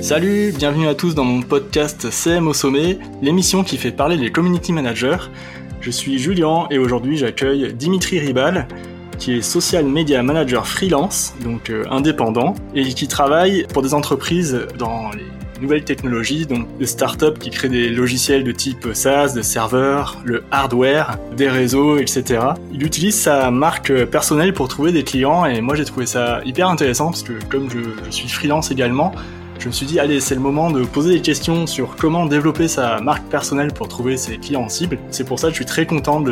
Salut, bienvenue à tous dans mon podcast CM au sommet, l'émission qui fait parler les community managers. Je suis Julien et aujourd'hui j'accueille Dimitri Ribal, qui est social media manager freelance, donc euh, indépendant, et qui travaille pour des entreprises dans les nouvelles technologies, donc des startups qui créent des logiciels de type SaaS, de serveurs, le hardware, des réseaux, etc. Il utilise sa marque personnelle pour trouver des clients et moi j'ai trouvé ça hyper intéressant parce que comme je, suis freelance également, je me suis dit, allez, c'est le moment de poser des questions sur comment développer sa marque personnelle pour trouver ses clients cibles. C'est pour ça que je suis très content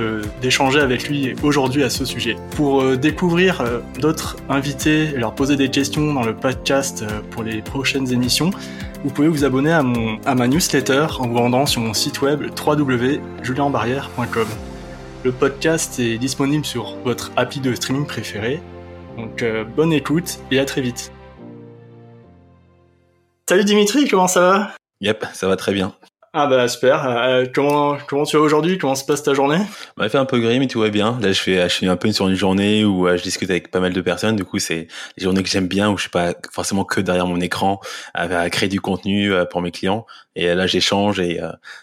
d'échanger avec lui aujourd'hui à ce sujet. Pour euh, découvrir euh, d'autres invités et leur poser des questions dans le podcast euh, pour les prochaines émissions, vous pouvez vous abonner à, mon, à ma newsletter en vous rendant sur mon site web www.julienbarrière.com. Le podcast est disponible sur votre appli de streaming préféré. Donc bonne écoute et à très vite. Salut Dimitri, comment ça va? Yep, ça va très bien. Ah bah super. Euh, comment comment tu vas aujourd'hui? Comment se passe ta journée? Bah il fait un peu gris mais tout va bien. Là je fais je suis un peu sur une journée où euh, je discute avec pas mal de personnes. Du coup c'est des journées que j'aime bien où je suis pas forcément que derrière mon écran à, créer du contenu euh, pour mes clients. Et là j'échange et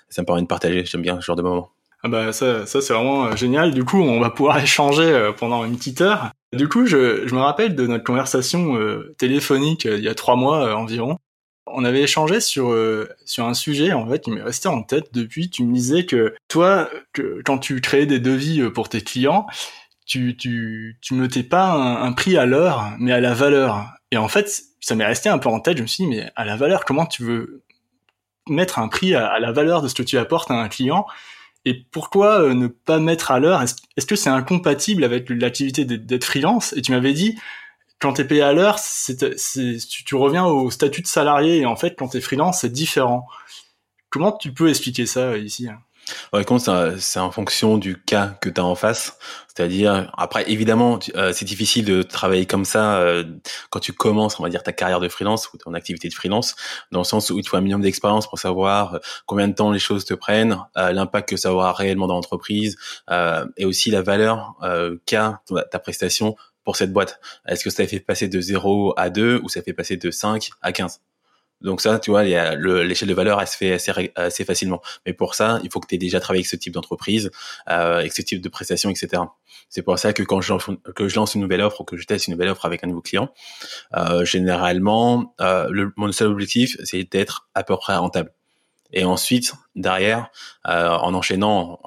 ça me permet de partager. J'aime bien ce genre de moment. Ah bah ça, ça c'est vraiment génial. Du coup, on va pouvoir échanger pendant une petite heure. Du coup, je, je me rappelle de notre conversation téléphonique il y a trois mois environ on avait échangé sur euh, sur un sujet en fait qui m'est resté en tête depuis. Tu me disais que toi, que, quand tu créais des devis euh, pour tes clients, tu tu tu notais pas un, prix à l'heure, mais à la valeur. Et en fait, ça m'est resté un peu en tête. Je me suis dit, mais à la valeur, comment tu veux mettre un prix à, la valeur de ce que tu apportes à un client? Et pourquoi euh, ne pas mettre à l'heure? Est-ce que c'est incompatible avec l'activité d'être freelance? Et tu m'avais dit, quand t'es payé à l'heure, c'est, tu, tu, reviens au statut de salarié et en fait, quand t'es freelance, c'est différent. Comment tu peux expliquer ça ici Ouais, c'est en fonction du cas que tu as en face? C'est-à-dire, après, évidemment, euh, c'est difficile de travailler comme ça euh, quand tu commences, on va dire, ta carrière de freelance ou ton activité de freelance, dans le sens où il faut un minimum d'expérience pour savoir euh, combien de temps les choses te prennent, l'impact que ça aura réellement dans l'entreprise, et aussi la valeur qu'a ta prestation pour cette boîte Est-ce que ça fait passer de 0 à 2 ou ça fait passer de 5 à 15 donc ça, tu vois, l'échelle de valeur, elle se fait assez, facilement. Mais pour ça, il faut que tu aies déjà travaillé avec ce type d'entreprise, euh, avec ce type de prestations, etc. C'est pour ça que quand je, lance une nouvelle offre ou que je teste une nouvelle offre avec un nouveau client, euh, généralement, euh, mon seul objectif, c'est d'être à peu près rentable. Et ensuite, derrière, euh, en enchaînant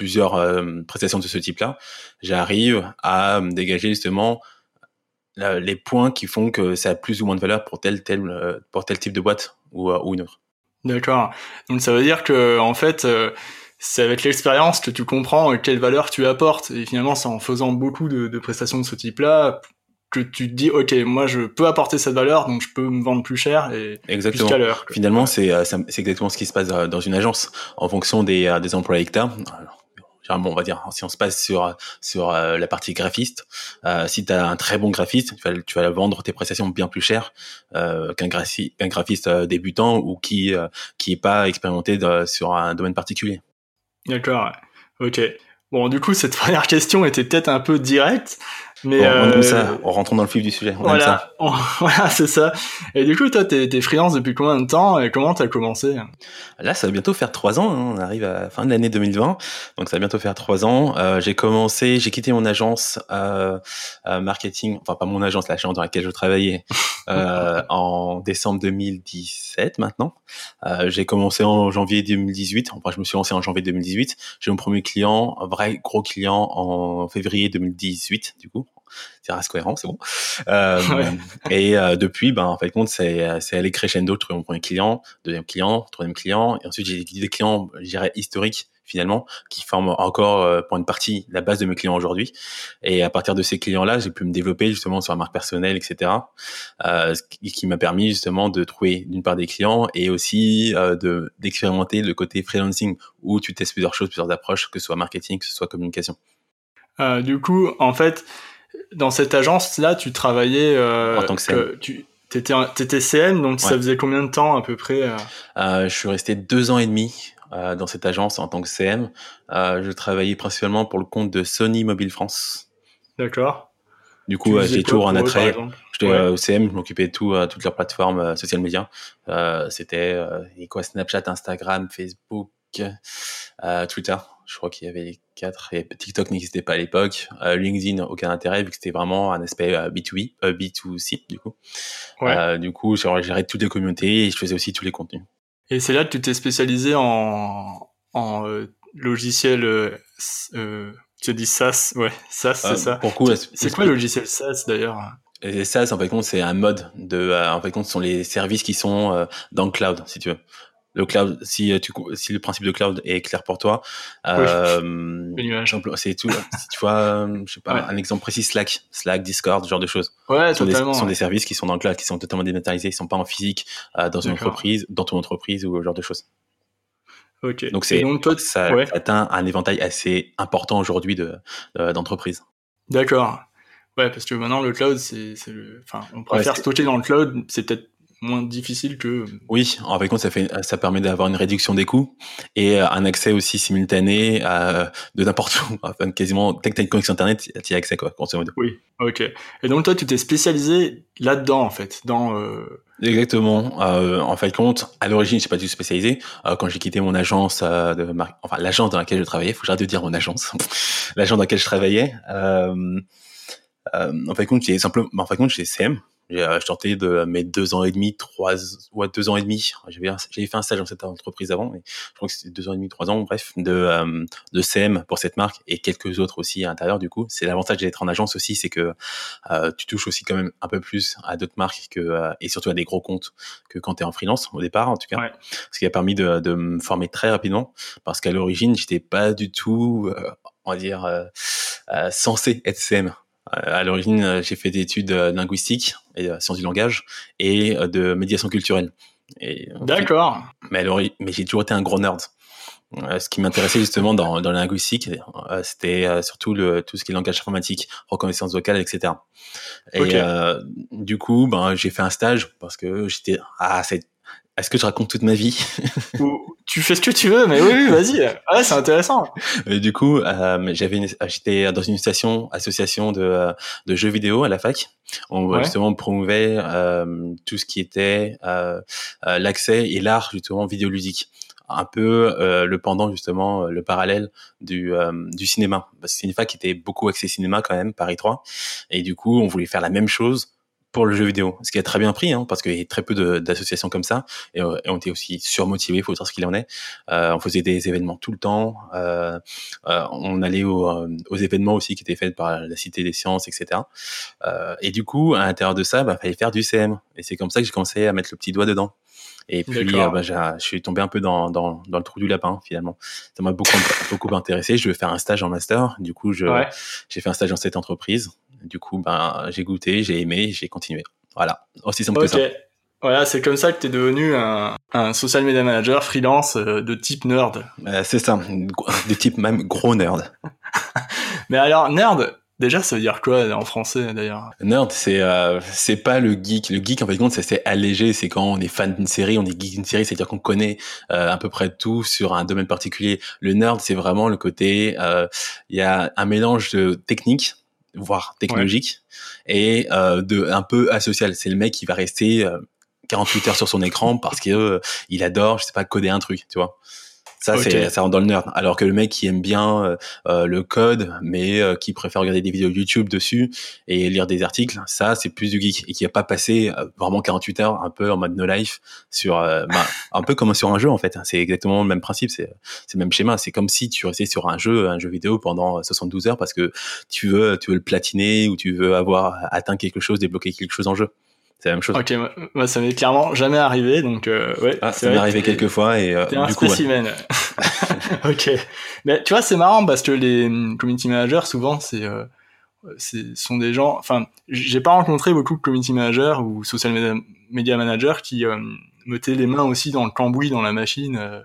plusieurs euh, prestations de ce type-là, j'arrive à dégager justement les points qui font que ça a plus ou moins de valeur pour tel tel euh, pour tel type de boîte ou, euh, ou une autre. D'accord. Donc ça veut dire que en fait c'est avec l'expérience que tu comprends quelle valeur tu apportes et finalement c'est en faisant beaucoup de, de prestations de ce type-là que tu te dis ok moi je peux apporter cette valeur donc je peux me vendre plus cher et exactement. plus qu'à l'heure. Finalement c'est c'est exactement ce qui se passe dans une agence en fonction des des employés que bon, on va dire, si on se passe sur sur euh, la partie graphiste, euh, si tu as un très bon graphiste, tu vas, tu vas vendre tes prestations bien plus cher euh, qu'un graphiste, graphiste débutant ou qui qui est pas expérimenté sur un domaine particulier. D'accord. Ok. Bon, du coup, cette première question était peut-être un peu directe, mais on, euh, ça, en rentrant dans le fil du sujet. On voilà, voilà, c'est ça. Et du coup, toi, t'es, t'es freelance depuis combien de temps et comment t'as commencé? Là, ça va bientôt faire trois ans. Hein. On arrive à la fin de l'année 2020, donc ça va bientôt faire trois ans. Euh, j'ai commencé, j'ai quitté mon agence euh, marketing, enfin pas mon agence, l'agence dans laquelle je travaillais, euh, en décembre 2017 maintenant. Euh, j'ai commencé en janvier 2018. Enfin, je me suis lancé en janvier 2018. J'ai mon premier client, un vrai gros client, en février 2018 du coup c'est reste cohérent, c'est bon. Euh, Et euh, depuis, ben en fait compte, c'est c'est aller crescendo, trouver mon premier client, deuxième client, troisième client, et ensuite j'ai des clients, je dirais historiques finalement, qui forment encore euh, pour une partie la base de mes clients aujourd'hui. Et à partir de ces clients-là, j'ai pu me développer justement sur la marque personnelle, etc. Euh, ce qui, m'a permis justement de trouver d'une part des clients et aussi euh, de d'expérimenter le côté freelancing où tu testes plusieurs choses, plusieurs approches, que ce soit marketing, que ce soit communication. Euh, du coup, en fait, dans cette agence-là, tu travaillais euh, en tant que CM. tu étais, CM, donc ça faisait combien de temps à peu près euh Je suis resté deux ans et demi dans cette agence en tant que CM. je travaillais principalement pour le compte de Sony Mobile France. D'accord. Du coup, j'ai toujours un attrait. J'étais au CM, je m'occupais de tout, toutes leurs plateformes social médias. C'était quoi Snapchat, Instagram, Facebook, Twitter. Je crois qu'il y avait les quatre. Et TikTok n'existait pas à l'époque. Euh, LinkedIn, aucun intérêt vu que c'était vraiment un aspect B2B, euh, B2C du coup. Euh, du coup, j'ai géré toutes les communautés et je faisais aussi tous les contenus. Et c'est là que tu t'es spécialisé en, en logiciel, tu dis SaaS, ouais, SaaS, c'est ça. C'est quoi le logiciel SaaS d'ailleurs? Et SaaS, en fait, c'est un mode de, en fait, ce sont les services qui sont dans le cloud, si tu veux le cloud, si tu, si le principe de cloud est clair pour toi, euh, c'est tout. si tu vois, je sais pas, un exemple précis, Slack, Slack, Discord, ce genre de choses. Ouais, ce totalement. Des, sont des services qui sont dans le cloud, qui sont totalement dématérialisés, ils sont pas en physique, euh, dans une entreprise, dans ton entreprise ou ce genre de choses. Ok. Donc c'est, ça atteint un éventail assez important aujourd'hui de, d'entreprises. D'accord. Ouais, parce que maintenant le cloud, c'est, le, enfin, on préfère stocker dans le cloud, c'est peut-être moins difficile que. Oui, en fait, ça fait, ça permet d'avoir une réduction des coûts et euh, un accès aussi simultané à, de n'importe où. Enfin, quasiment, dès que tu as une connexion internet, tu as accès, quoi, Oui, ok. Et donc, toi, tu t'es spécialisé là-dedans, en fait, dans. Euh... Exactement. Euh, en fait, compte, à l'origine, je suis pas du tout spécialisé. Euh, quand j'ai quitté mon agence euh, de enfin l'agence dans laquelle je travaillais, faut que j'arrête de dire mon agence, l'agence dans laquelle je travaillais. Euh, en fait, compte, j'ai simplement, en fait, compte, j'ai CM, j'ai euh, tenté de mes deux ans et demi, trois, ouais, deux ans et demi. J'avais, j'avais fait un stage dans cette entreprise avant, mais je crois que c'était deux ans et demi, trois ans, bref, de, euh, de CM pour cette marque et quelques autres aussi à l'intérieur. Du coup, c'est l'avantage d'être en agence aussi, c'est que euh, tu touches aussi quand même un peu plus à d'autres marques que euh, et surtout à des gros comptes que quand tu es en freelance au départ, en tout cas. Ouais. Ce qui a permis de, de me former très rapidement, parce qu'à l'origine, j'étais pas du tout, on va dire, censé être CM. Euh, à l'origine, euh, j'ai fait des études euh, linguistiques et sciences du langage et de médiation culturelle. D'accord. Mais, mais j'ai toujours été un gros nerd. ce qui m'intéressait justement dans, dans la linguistique, c'était surtout le, tout ce qui est langage informatique, reconnaissance vocale, etc. Et du coup, ben, j'ai fait un stage parce que j'étais ah c'est est-ce que je raconte toute ma vie Tu fais ce que tu veux, mais oui, oui vas-y. Ouais, c'est intéressant. Et du coup, euh, j'avais, j'étais dans une station, association de, de jeux vidéo à la fac. On justement promouvait euh, tout ce qui était euh, euh l'accès et l'art justement vidéoludique un peu euh, le pendant justement le parallèle du, euh, du cinéma parce que c'est une fac qui était beaucoup axée cinéma quand même Paris 3 et du coup on voulait faire la même chose pour le jeu vidéo, ce qui a très bien pris, hein, parce qu'il y a très peu d'associations comme ça, et, euh, et, on était aussi surmotivés, il faut dire ce qu'il en est. Euh, on faisait des événements tout le temps, euh, euh on allait aux, aux, événements aussi qui étaient faits par la Cité des Sciences, etc. Euh, et du coup, à l'intérieur de ça, bah, fallait faire du CM, et c'est comme ça que j'ai commencé à mettre le petit doigt dedans. Et puis, euh, bah, je suis tombé un peu dans, dans, dans, le trou du lapin, finalement. Ça m'a beaucoup, beaucoup intéressé. Je veux faire un stage en master. Du coup, j'ai ouais. fait un stage dans cette entreprise. Du coup, ben, j'ai goûté, j'ai aimé, j'ai continué. Voilà, aussi simple que ça. Voilà, c'est comme ça que tu es devenu un, un, social media manager freelance euh, de type nerd. Euh, c'est ça, de type même gros nerd. Mais alors, nerd, déjà, ça veut dire quoi en français d'ailleurs? Nerd, c'est euh, c'est pas le geek. Le geek, en fait, compte, c'est allégé. C'est quand on est fan d'une série, on est geek d'une série, c'est-à-dire qu'on connaît euh, à peu près tout sur un domaine particulier. Le nerd, c'est vraiment le côté, euh, il y a un mélange de technique voire technologique, et euh, de un peu asocial. C'est le mec qui va rester 48 euh, heures sur son écran parce que euh, il adore, je sais pas, coder un truc, tu vois. Ça, c'est ça rentre dans le nerd. Alors que le mec qui aime bien euh, euh le code, mais euh, qui préfère regarder des vidéos YouTube dessus et lire des articles, ça, c'est plus du geek et qui a pas passé euh, vraiment 48 heures un peu en mode no life sur, bah, un peu comme sur un jeu en fait. C'est exactement le même principe, c'est c'est le même schéma. C'est comme si tu restais sur un jeu, un jeu vidéo pendant 72 heures parce que tu veux, tu veux le platiner ou tu veux avoir atteint quelque chose, débloquer quelque chose en jeu c'est la même chose. Ok, moi, ça m'est clairement jamais arrivé, donc euh, ouais. Ah, ça m'est arrivé quelques fois et euh, un spécimen. ok, mais tu vois c'est marrant parce que les hum, community managers souvent c'est euh, sont des gens. Enfin, j'ai pas rencontré beaucoup de community managers ou social media, managers qui euh, mettaient les mains aussi dans le cambouis dans la machine. Euh,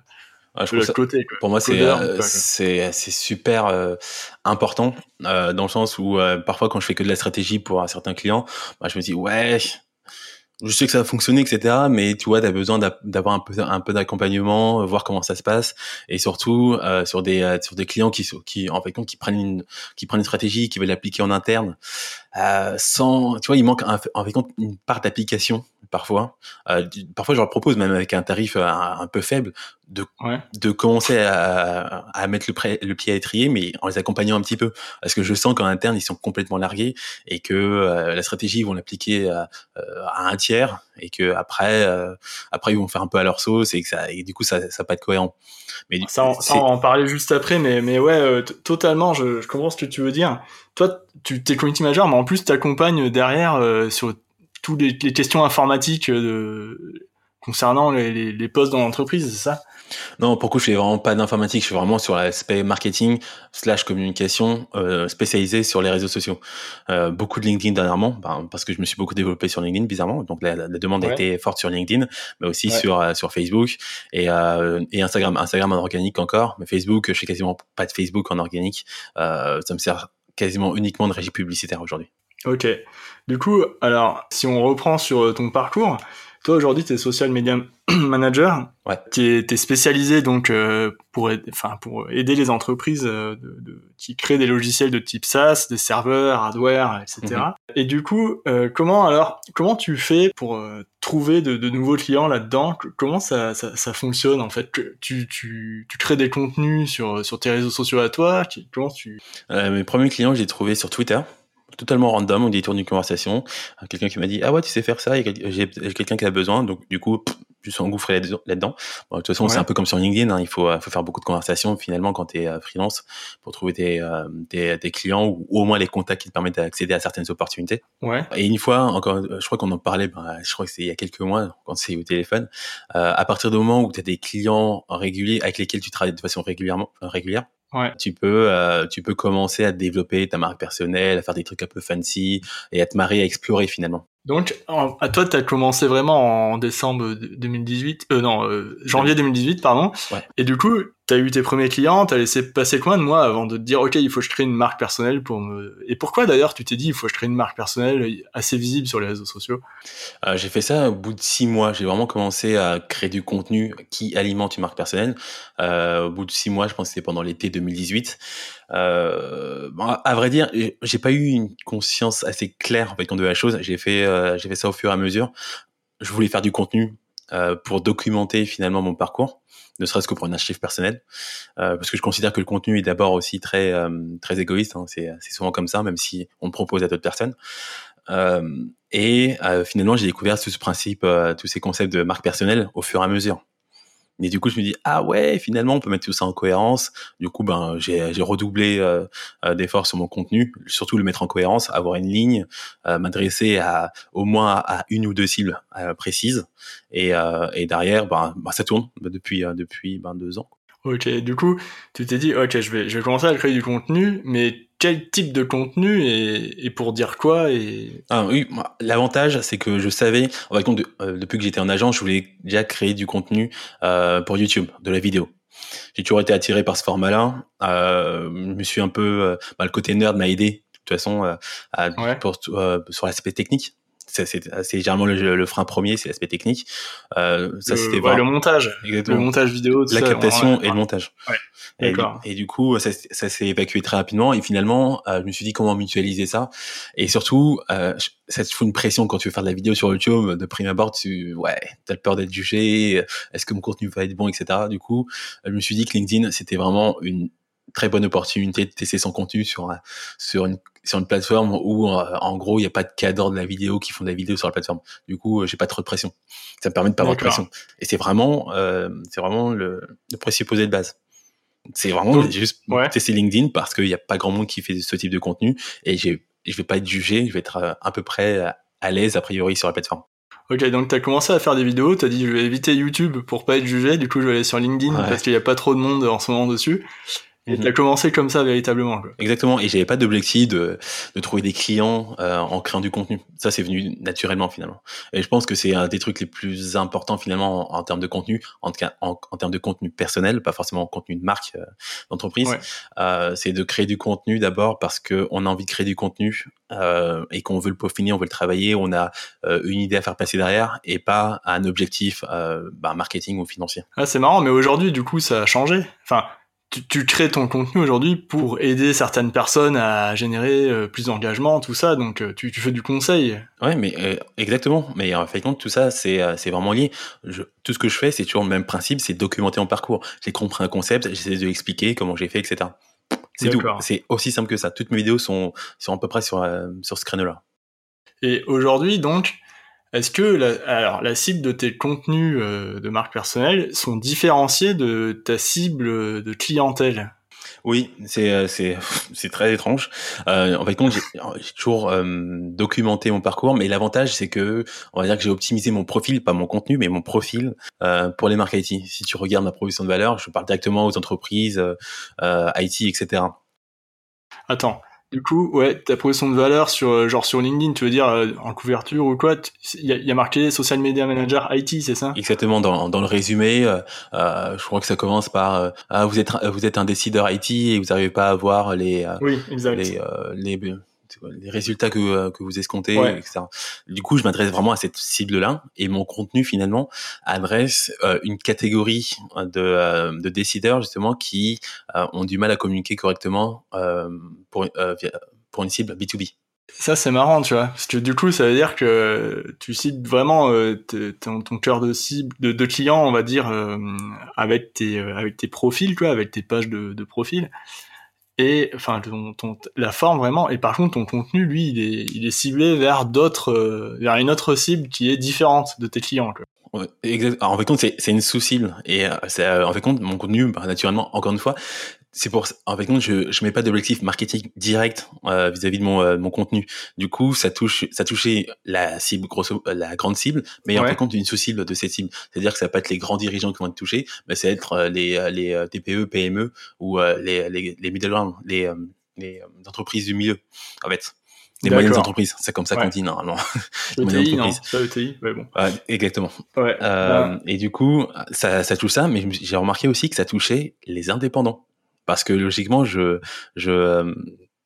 de ça, côté, Pour moi, c'est c'est c'est super important dans le sens où parfois quand je fais que de la stratégie pour un certain client, bah, je me dis ouais je sais que ça va fonctionner, etc. Mais tu vois, tu as besoin d'avoir un peu, d'accompagnement, euh, voir comment ça se passe, et surtout euh, sur des euh, sur des clients qui qui en fait qui prennent une qui prennent une stratégie, qui veulent l'appliquer en interne, euh, sans, tu vois, il manque en fait une part d'application parfois. Euh, parfois, je leur propose même avec un tarif un, peu faible de de commencer à, à mettre le, le, pied à étrier, mais en les accompagnant un petit peu, parce que je sens qu'en interne ils sont complètement largués et que la stratégie ils vont l'appliquer à, à un tiers et que après euh, après ils vont faire un peu à leur sauce et que ça et du coup ça ça va pas être cohérent. Mais ça, on, ça on en parlait juste après mais mais ouais euh, totalement je, je, comprends ce que tu veux dire. Toi tu t'es community manager mais en plus tu accompagnes derrière euh, sur toutes les, les, questions informatiques de concernant les, les, les postes dans l'entreprise c'est ça? Non, pour coup, je fais vraiment pas d'informatique. Je suis vraiment sur l'aspect marketing slash communication euh, spécialisé sur les réseaux sociaux. Euh, beaucoup de LinkedIn dernièrement, ben, parce que je me suis beaucoup développé sur LinkedIn, bizarrement. Donc la, la demande a été forte sur LinkedIn, mais aussi sur euh, sur Facebook et, euh, et Instagram. Instagram en organique encore, mais Facebook, je fais quasiment pas de Facebook en organique. Euh, ça me sert quasiment uniquement de régie publicitaire aujourd'hui. Ok. Du coup, alors si on reprend sur ton parcours, toi aujourd'hui tu es social media manager. Ouais. Tu es, spécialisé donc euh, pour, aider les entreprises euh, de, de, qui créent des logiciels de type SaaS, des serveurs, hardware, etc. Mhm. Et du coup, euh, comment alors, comment tu fais pour trouver de, de, nouveaux clients là-dedans? Comment ça, ça, ça, fonctionne en fait? Tu, tu, tu, crées des contenus sur, sur tes réseaux sociaux à toi? Comment tu Mes premiers clients, j'ai trouvé sur Twitter totalement random, on dit tour d'une conversation, quelqu'un qui m'a dit ah ouais tu sais faire ça, j'ai quelqu'un qui a besoin, donc du coup je suis engouffré là-dedans. de toute façon c'est un peu comme sur LinkedIn, hein, il faut, faut faire beaucoup de conversations finalement quand tu es euh, freelance pour trouver tes, euh, tes, tes, clients ou, au moins les contacts qui te permettent d'accéder à certaines opportunités. Ouais. Et une fois encore, je crois qu'on en parlait, ben, je crois que c'est il y a quelques mois quand c'est au téléphone, euh, à partir du moment où tu as des clients réguliers avec lesquels tu travailles de façon régulièrement régulière, tu peux, euh, tu peux commencer à développer ta marque personnelle, à faire des trucs un peu fancy et à te marrer, à explorer finalement. Donc, à toi, tu as commencé vraiment en décembre 2018, euh, non, euh, janvier 2018, pardon. Ouais. Et du coup, tu as eu tes premiers clients, tu as laissé passer combien de mois avant de te dire, OK, il faut que je crée une marque personnelle pour me... Et pourquoi d'ailleurs tu t'es dit, il faut que je crée une marque personnelle assez visible sur les réseaux sociaux? Euh, J'ai fait ça au bout de six mois. J'ai vraiment commencé à créer du contenu qui alimente une marque personnelle. Euh, au bout de six mois, je pense que c'était pendant l'été 2018. Euh, à vrai dire, j'ai pas eu une conscience assez claire en fait de la chose. J'ai fait, euh, j'ai fait ça au fur et à mesure. Je voulais faire du contenu euh, pour documenter finalement mon parcours, ne serait-ce que pour un archive personnel, euh, parce que je considère que le contenu est d'abord aussi très euh, très égoïste. Hein, c'est souvent comme ça, même si on propose à d'autres personnes. et finalement, j'ai découvert tout ce principe, tous ces concepts de marque personnelle au fur et à mesure. Et du coup, je me dis ah ouais, finalement, on peut mettre tout ça en cohérence. Du coup, ben j'ai redoublé euh, euh, d'efforts sur mon contenu, surtout le mettre en cohérence, avoir une ligne, euh, m'adresser à au moins à une ou deux cibles euh, précises, et, et derrière, ben, ben, ça tourne depuis depuis ben, deux ans. Ok, du coup, tu t'es dit, ok, je vais, je vais commencer à créer du contenu, mais quel type de contenu et, et pour dire quoi et... Ah oui, l'avantage, c'est que je savais, en fait, euh, depuis que j'étais en agence, je voulais déjà créer du contenu euh, pour YouTube, de la vidéo. J'ai toujours été attiré par ce format-là. Euh, je me suis un peu, euh, bah, le côté nerd m'a aidé, de toute façon, euh, à, pour, sur l'aspect technique c'est généralement le, frein premier, c'est l'aspect technique. Euh, ça c'était le montage, le montage vidéo, la captation et le montage. Et, et, du coup, ça, ça s'est évacué très rapidement. Et finalement, euh, je me suis dit comment mutualiser ça. Et surtout, euh, ça te fout une pression quand tu veux faire de la vidéo sur YouTube. De prime abord, tu ouais, t'as peur d'être jugé. Est-ce que mon contenu va être bon, etc. Du coup, je me suis dit que LinkedIn, c'était vraiment une très bonne opportunité de tester son contenu sur sur une sur une plateforme où euh, en gros il n'y a pas de cadre de la vidéo qui font de la vidéo sur la plateforme. Du coup, euh, j'ai pas trop de pression. Ça me permet de pas avoir de pression. Et c'est vraiment euh, c'est vraiment le, le présupposé de base. C'est vraiment juste tester LinkedIn parce qu'il n'y a pas grand monde qui fait ce type de contenu et j'ai je vais pas être jugé, je vais être à peu près à l'aise a priori sur la plateforme. Ok, donc tu as commencé à faire des vidéos, tu as dit je vais éviter YouTube pour pas être jugé, du coup je vais aller sur LinkedIn parce qu'il n'y a pas trop de monde en ce moment dessus. Et tu as commencé comme ça véritablement. Quoi. Exactement. Et j'avais pas d'objectif de, de trouver des clients euh, en créant du contenu. Ça, c'est venu naturellement finalement. Et je pense que c'est un des trucs les plus importants finalement en, termes de contenu, en, en, en, termes de contenu personnel, pas forcément en contenu de marque euh, d'entreprise. Euh, c'est de créer du contenu d'abord parce que on a envie de créer du contenu euh, et qu'on veut le peaufiner, on veut le travailler, on a euh, une idée à faire passer derrière et pas un objectif bah, marketing ou financier. Ah, c'est marrant, mais aujourd'hui, du coup, ça a changé. Enfin, tu, crées ton contenu aujourd'hui pour aider certaines personnes à générer euh, plus d'engagement, tout ça. Donc, euh, tu, fais du conseil. Ouais, mais euh, exactement. Mais en fait, tout ça, c'est vraiment lié. tout ce que je fais, c'est toujours le même principe, c'est documenter mon parcours. J'ai compris un concept, j'essaie de l'expliquer, comment j'ai fait, etc. C'est tout. C'est aussi simple que ça. Toutes mes vidéos sont, sont à peu près sur, sur ce créneau-là. Et aujourd'hui, donc, est-ce que la, alors, la cible de tes contenus euh, de marque personnelle sont différenciés de ta cible de clientèle? Oui, c'est euh, c'est c'est très étrange. Euh, en fait, compte, j'ai toujours euh, documenté mon parcours, mais l'avantage c'est que on va dire que j'ai optimisé mon profil, pas mon contenu, mais mon profil euh, pour les marques IT. Si tu regardes ma proposition de valeur, je parle directement aux entreprises euh, IT, etc. Attends, du coup, ouais, ta position de valeur sur euh, genre sur LinkedIn, tu veux dire euh, en couverture ou quoi Il y, a marqué Social Media Manager IT, c'est ça? Exactement. Dans, dans le résumé, euh, euh, je crois que ça commence par ah vous êtes vous êtes un décideur IT et vous n'arrivez pas à voir les oui, exact. les, les les résultats que, euh, que vous escomptez, etc. Du coup, je m'adresse vraiment à cette cible-là et mon contenu finalement adresse euh, une catégorie de, euh, de, décideurs justement qui ont du mal à communiquer correctement pour, pour une cible B2B. Ça c'est marrant, tu vois, parce que du coup ça veut dire que tu cites vraiment ton, ton, cœur de cible, de, de clients, on va dire, avec tes avec tes profils, quoi, avec tes pages de, de profil et enfin ton, la forme vraiment. Et par contre ton contenu lui il est, il est ciblé vers d'autres euh, vers une autre cible qui est différente de tes clients quoi. Alors, en fait compte c'est une sous-cible. Et euh, c'est euh, en fait compte mon contenu bah, naturellement encore une fois c'est pour en fait je je mets pas d'objectif marketing direct euh, vis-à-vis de mon euh, mon contenu. Du coup, ça touche ça touchait la cible grosso euh, la grande cible, mais en fait compte une sous-cible de cette cible. C'est-à-dire que ça va pas être les grands dirigeants qui vont être touchés, mais ça va être les les TPE, PME ou les les les middle les les entreprises du milieu en fait. Les moyennes entreprises, c'est comme ça qu'on dit normalement. ETI, non Pas ETI, ouais, bon. Ouais, exactement. Ouais, euh, Et du coup, ça, ça touche ça, mais j'ai remarqué aussi que ça touchait les indépendants parce que logiquement, je je euh,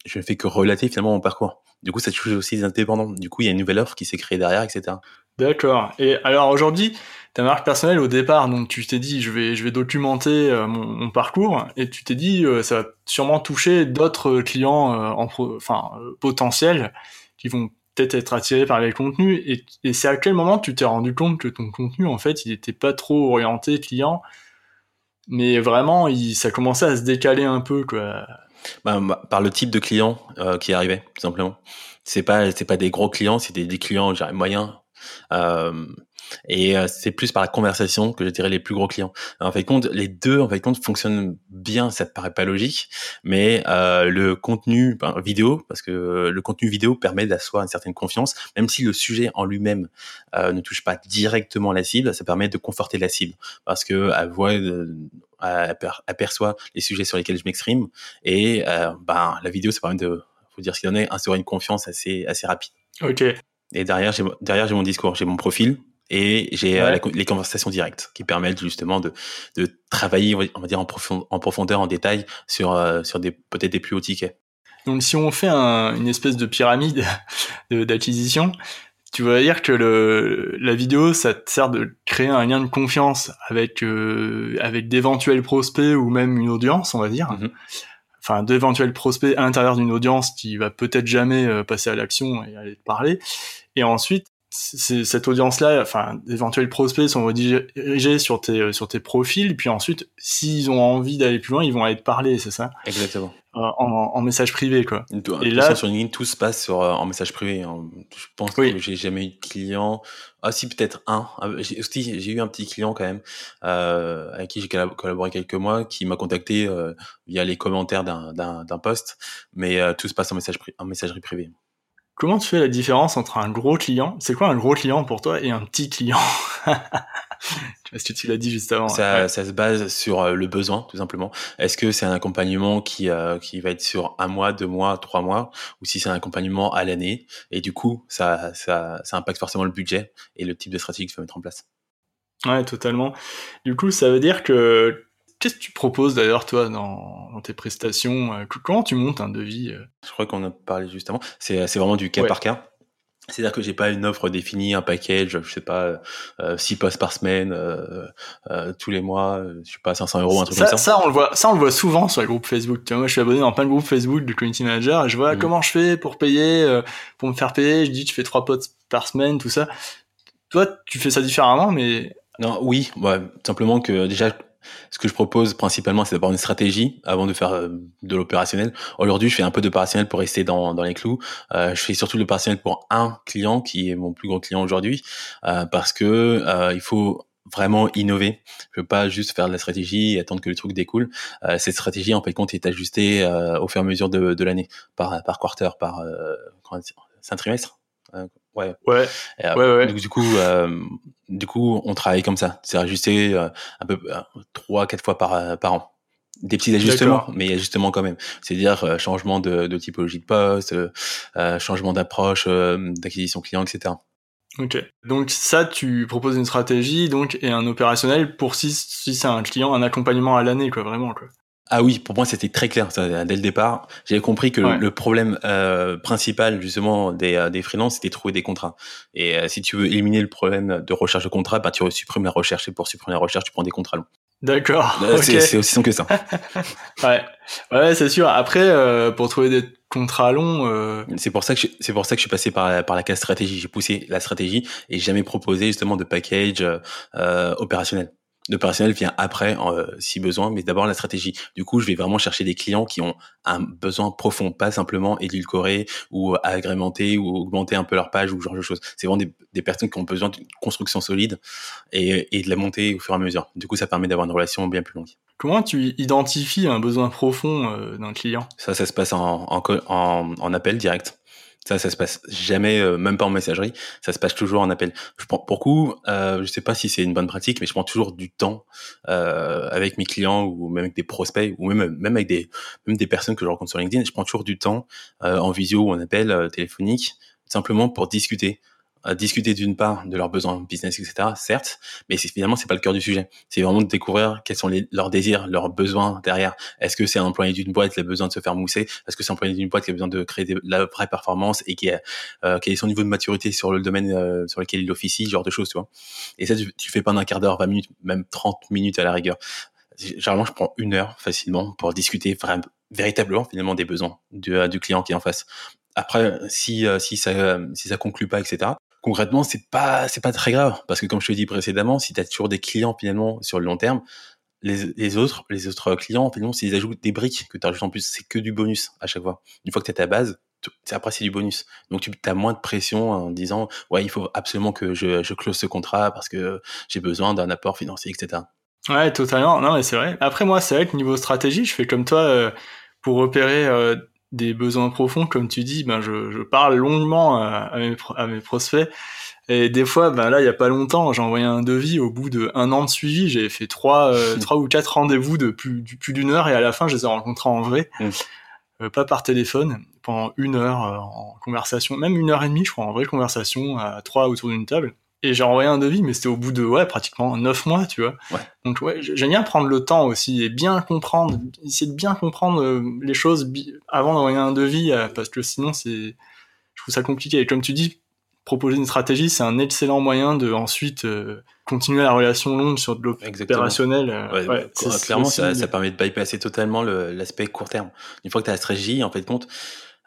je ne fais que relater finalement mon parcours. Du coup, ça touche aussi les indépendants. Du coup, il y a une nouvelle offre qui s'est créée derrière, etc. D'accord. Et alors aujourd'hui, ta marque personnelle au départ, donc tu t'es dit je vais je vais documenter euh, mon, parcours et tu t'es dit euh, ça va sûrement toucher d'autres clients en enfin potentiels qui vont peut-être être attirés par les contenus et, et c'est à quel moment tu t'es rendu compte que ton contenu en fait il était pas trop orienté client mais vraiment, il, ça commençait à se décaler un peu, quoi. Bah, bah par le type de client euh, qui arrivait, tout simplement. C'est pas, c'est pas des gros clients, des, des clients, moyens. Euh, et euh, c'est plus par la conversation que je dirais les plus gros clients. En fait, compte, les deux, en fait, compte, fonctionnent bien. Ça te paraît pas logique, mais euh, le contenu ben, vidéo, parce que euh, le contenu vidéo permet d'asseoir une certaine confiance, même si le sujet en lui-même euh, ne touche pas directement la cible, ça permet de conforter la cible, parce que elle voit, elle aperçoit les sujets sur lesquels je m'exprime, et ben la vidéo, ça permet de, faut dire ce qu'il en est, instaurer une confiance assez assez rapide. Ok. Et derrière, j'ai derrière j'ai mon discours, j'ai mon profil, et j'ai euh, les conversations directes qui permettent justement de, de travailler, on va dire, en, en profondeur, en détail sur, euh, sur des, peut-être des plus hauts tickets. Donc, si on fait un, une espèce de pyramide d'acquisition, tu vas dire que le, la vidéo, ça te sert de créer un lien de confiance avec, euh, avec d'éventuels prospects ou même une audience, on va dire. Mm-hmm. Enfin, d'éventuels prospects à l'intérieur d'une audience qui va peut-être jamais passer à l'action et aller te parler. Et ensuite, cette audience-là, enfin, d'éventuels prospects sont redirigés sur tes, euh, sur tes profils, puis ensuite, s'ils ont envie d'aller plus loin, ils vont aller te parler, c'est ça? Exactement. Euh, en, en, message privé, quoi. Et là, sur LinkedIn, tout se passe sur, euh, en message privé. Hein. Je pense que j'ai jamais eu de client. Ah si, peut-être un. Ah, j'ai eu un petit client quand même, euh, avec qui j'ai collaboré quelques mois, qui m'a contacté via les commentaires d'un post, mais tout se passe en, message en messagerie privée. Comment tu fais la différence entre un gros client? C'est quoi un gros client pour toi et un petit client? Parce que tu l'as dit juste avant. Ça, ça se base sur euh, le besoin, tout simplement. Est-ce que c'est un accompagnement qui, euh, qui va être sur un mois, deux mois, trois mois, ou si c'est un accompagnement à l'année? Et du coup, ça, ça, ça impacte forcément le budget et le type de stratégie que tu vas mettre en place. Ouais, totalement. Du coup, ça veut dire que Qu'est-ce que tu proposes d'ailleurs toi dans, dans, tes prestations euh, Comment tu montes un devis Je crois qu'on a parlé justement. C'est vraiment du cas par cas. C'est-à-dire que j'ai pas une offre définie, un package, je sais pas, euh, six postes par semaine, euh, euh, tous les mois, euh, je sais pas, 500 euros, un truc ça, comme ça. Ça, on le voit, ça, on le voit souvent sur les groupes Facebook. Tu vois, moi, je suis abonné dans plein de groupes Facebook de community manager et je vois mmh. comment je fais pour payer, euh, pour me faire payer. Je dis, tu fais trois postes par semaine, tout ça. Toi, tu fais ça différemment, mais non, oui, simplement que déjà ce que je propose principalement, c'est d'avoir une stratégie avant de faire euh, de l'opérationnel. Aujourd'hui, je fais un peu d'opérationnel pour rester dans, dans les clous. Euh, je fais surtout de l'opérationnel pour un client qui est mon plus gros client aujourd'hui, euh, parce que euh, il faut vraiment innover. Je veux pas juste faire de la stratégie et attendre que le truc découle. Euh, cette stratégie, en fait, compte, est ajustée au fur et à mesure de, de l'année, par par quarter, par c'est un trimestre. Ouais. Ouais. Euh, ouais, ouais. Donc, du coup, euh, du coup, on travaille comme ça. C'est ajusté euh, un peu trois, quatre fois par par an. Des petits ajustements, mais ajustements quand même. C'est-à-dire changement de, de, typologie de poste, changement d'approche, d'acquisition client, etc. Ok. Donc ça, tu proposes une stratégie donc et un opérationnel pour si si c'est un client, un accompagnement à l'année, quoi, vraiment, quoi. Ah oui, pour moi c'était très clair ça, dès le départ. J'avais compris que le problème euh, principal justement des, euh, des freelances c'était de trouver des contrats. Et euh, si tu veux éliminer le problème de recherche de contrats, bah, tu supprimes la recherche et pour supprimer la recherche tu prends des contrats longs. D'accord. C'est aussi simple que ça. ouais, ouais c'est sûr. Après, pour trouver des contrats longs, c'est pour ça que c'est pour ça que je suis passé par par la case stratégie. J'ai poussé la stratégie et jamais proposé justement de package opérationnel. Le personnel vient après, euh, si besoin, mais d'abord la stratégie. Du coup, je vais vraiment chercher des clients qui ont un besoin profond, pas simplement édulcorer ou agrémenter ou augmenter un peu leur page ou ce genre de choses. C'est vraiment des, personnes qui ont besoin d'une construction solide et, et, de la monter au fur et à mesure. Du coup, ça permet d'avoir une relation bien plus longue. Comment tu identifies un besoin profond euh, d'un client? Ça, ça se passe en, en, en, en appel direct. Ça, ça se passe jamais, euh, même pas en messagerie. Ça se passe toujours en appel. Je prends, pour coup, euh, je sais pas si c'est une bonne pratique, mais je prends toujours du temps euh, avec mes clients ou même avec des prospects ou même même avec des même des personnes que je rencontre sur LinkedIn. Je prends toujours du temps euh, en visio ou en appel euh, téléphonique, simplement pour discuter à discuter d'une part de leurs besoins business, etc. Certes, mais finalement c'est pas le cœur du sujet. C'est vraiment de découvrir quels sont les, leurs désirs, leurs besoins derrière. Est-ce que c'est un employé d'une boîte qui a besoin de se faire mousser? Est-ce que c'est un employé d'une boîte qui a besoin de créer de la vraie performance et qui a euh, quel est son niveau de maturité sur le domaine euh, sur lequel il officie, genre de choses, tu vois? Et ça, tu, tu fais pas un quart d'heure, 20 minutes, même 30 minutes à la rigueur. Généralement, je prends une heure facilement pour discuter vraiment, véritablement finalement des besoins du, du client qui est en face. Après, si euh, si ça si ça conclut pas, etc concrètement, c'est pas c'est pas très grave parce que comme je te dis précédemment, si tu as toujours des clients finalement sur le long terme, les, autres les autres clients finalement s'ils ajoutent des briques que tu ajoutes en plus, c'est que du bonus à chaque fois. Une fois que tu as ta base, après c'est du bonus. Donc tu as moins de pression en disant ouais, il faut absolument que je close ce contrat parce que j'ai besoin d'un apport financier etc. Ouais, totalement. Non, mais c'est vrai. Après, moi, c'est vrai que niveau stratégie, je fais comme toi euh, pour repérer euh, des besoins profonds, comme tu dis, ben je, je parle longuement à, mes, à, mes, prospects. Et des fois, ben là, il y a pas longtemps, j'ai envoyé un devis au bout de un an de suivi. J'ai fait trois, euh, trois ou quatre rendez-vous de plus, plus d'une heure et à la fin, je les ai rencontrés en vrai, euh, pas par téléphone, pendant une heure euh, en conversation, même une heure et demie, je crois, en vraie conversation à trois autour d'une table. Et j'ai envoyé un devis, mais c'était au bout de ouais pratiquement neuf mois, tu vois. Ouais. Donc ouais, j'aime bien prendre le temps aussi et bien comprendre, essayer de bien comprendre euh, les choses avant d'envoyer un devis, euh, parce que sinon c'est, je trouve ça compliqué. Et comme tu dis, proposer une stratégie, c'est un excellent moyen de ensuite euh, continuer la relation longue sur de l'opérationnel. Ouais, ouais, clairement, ça, ça, permet de bypasser totalement l'aspect court terme. Une fois que tu as la stratégie, en fait, compte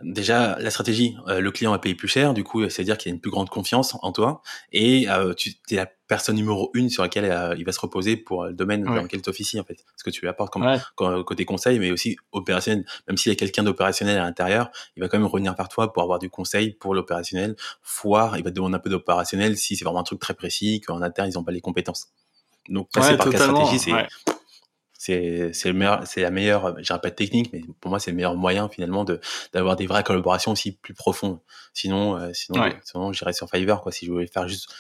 déjà la stratégie, euh, le client a payé plus cher, du coup, c'est-à-dire qu'il y a une plus grande confiance en toi et euh, tu es la personne numéro une sur laquelle euh, il va se reposer pour le domaine dans lequel tu officies en fait. Ce que tu lui apportes comme, côté conseil, mais aussi opérationnel. Même s'il y a quelqu'un d'opérationnel à l'intérieur, il va quand même revenir vers toi pour avoir du conseil pour l'opérationnel. Foire, il va te demander un peu d'opérationnel si c'est vraiment un truc très précis, qu'en interne ils n'ont pas les compétences. Donc passer par la stratégie, c'est c'est c'est le meilleur c'est la meilleure j'ai pas de technique mais pour moi c'est le meilleur moyen finalement de d'avoir des vraies collaborations aussi plus profondes sinon euh, sinon sinon j'irais sur Fiverr quoi si je voulais faire juste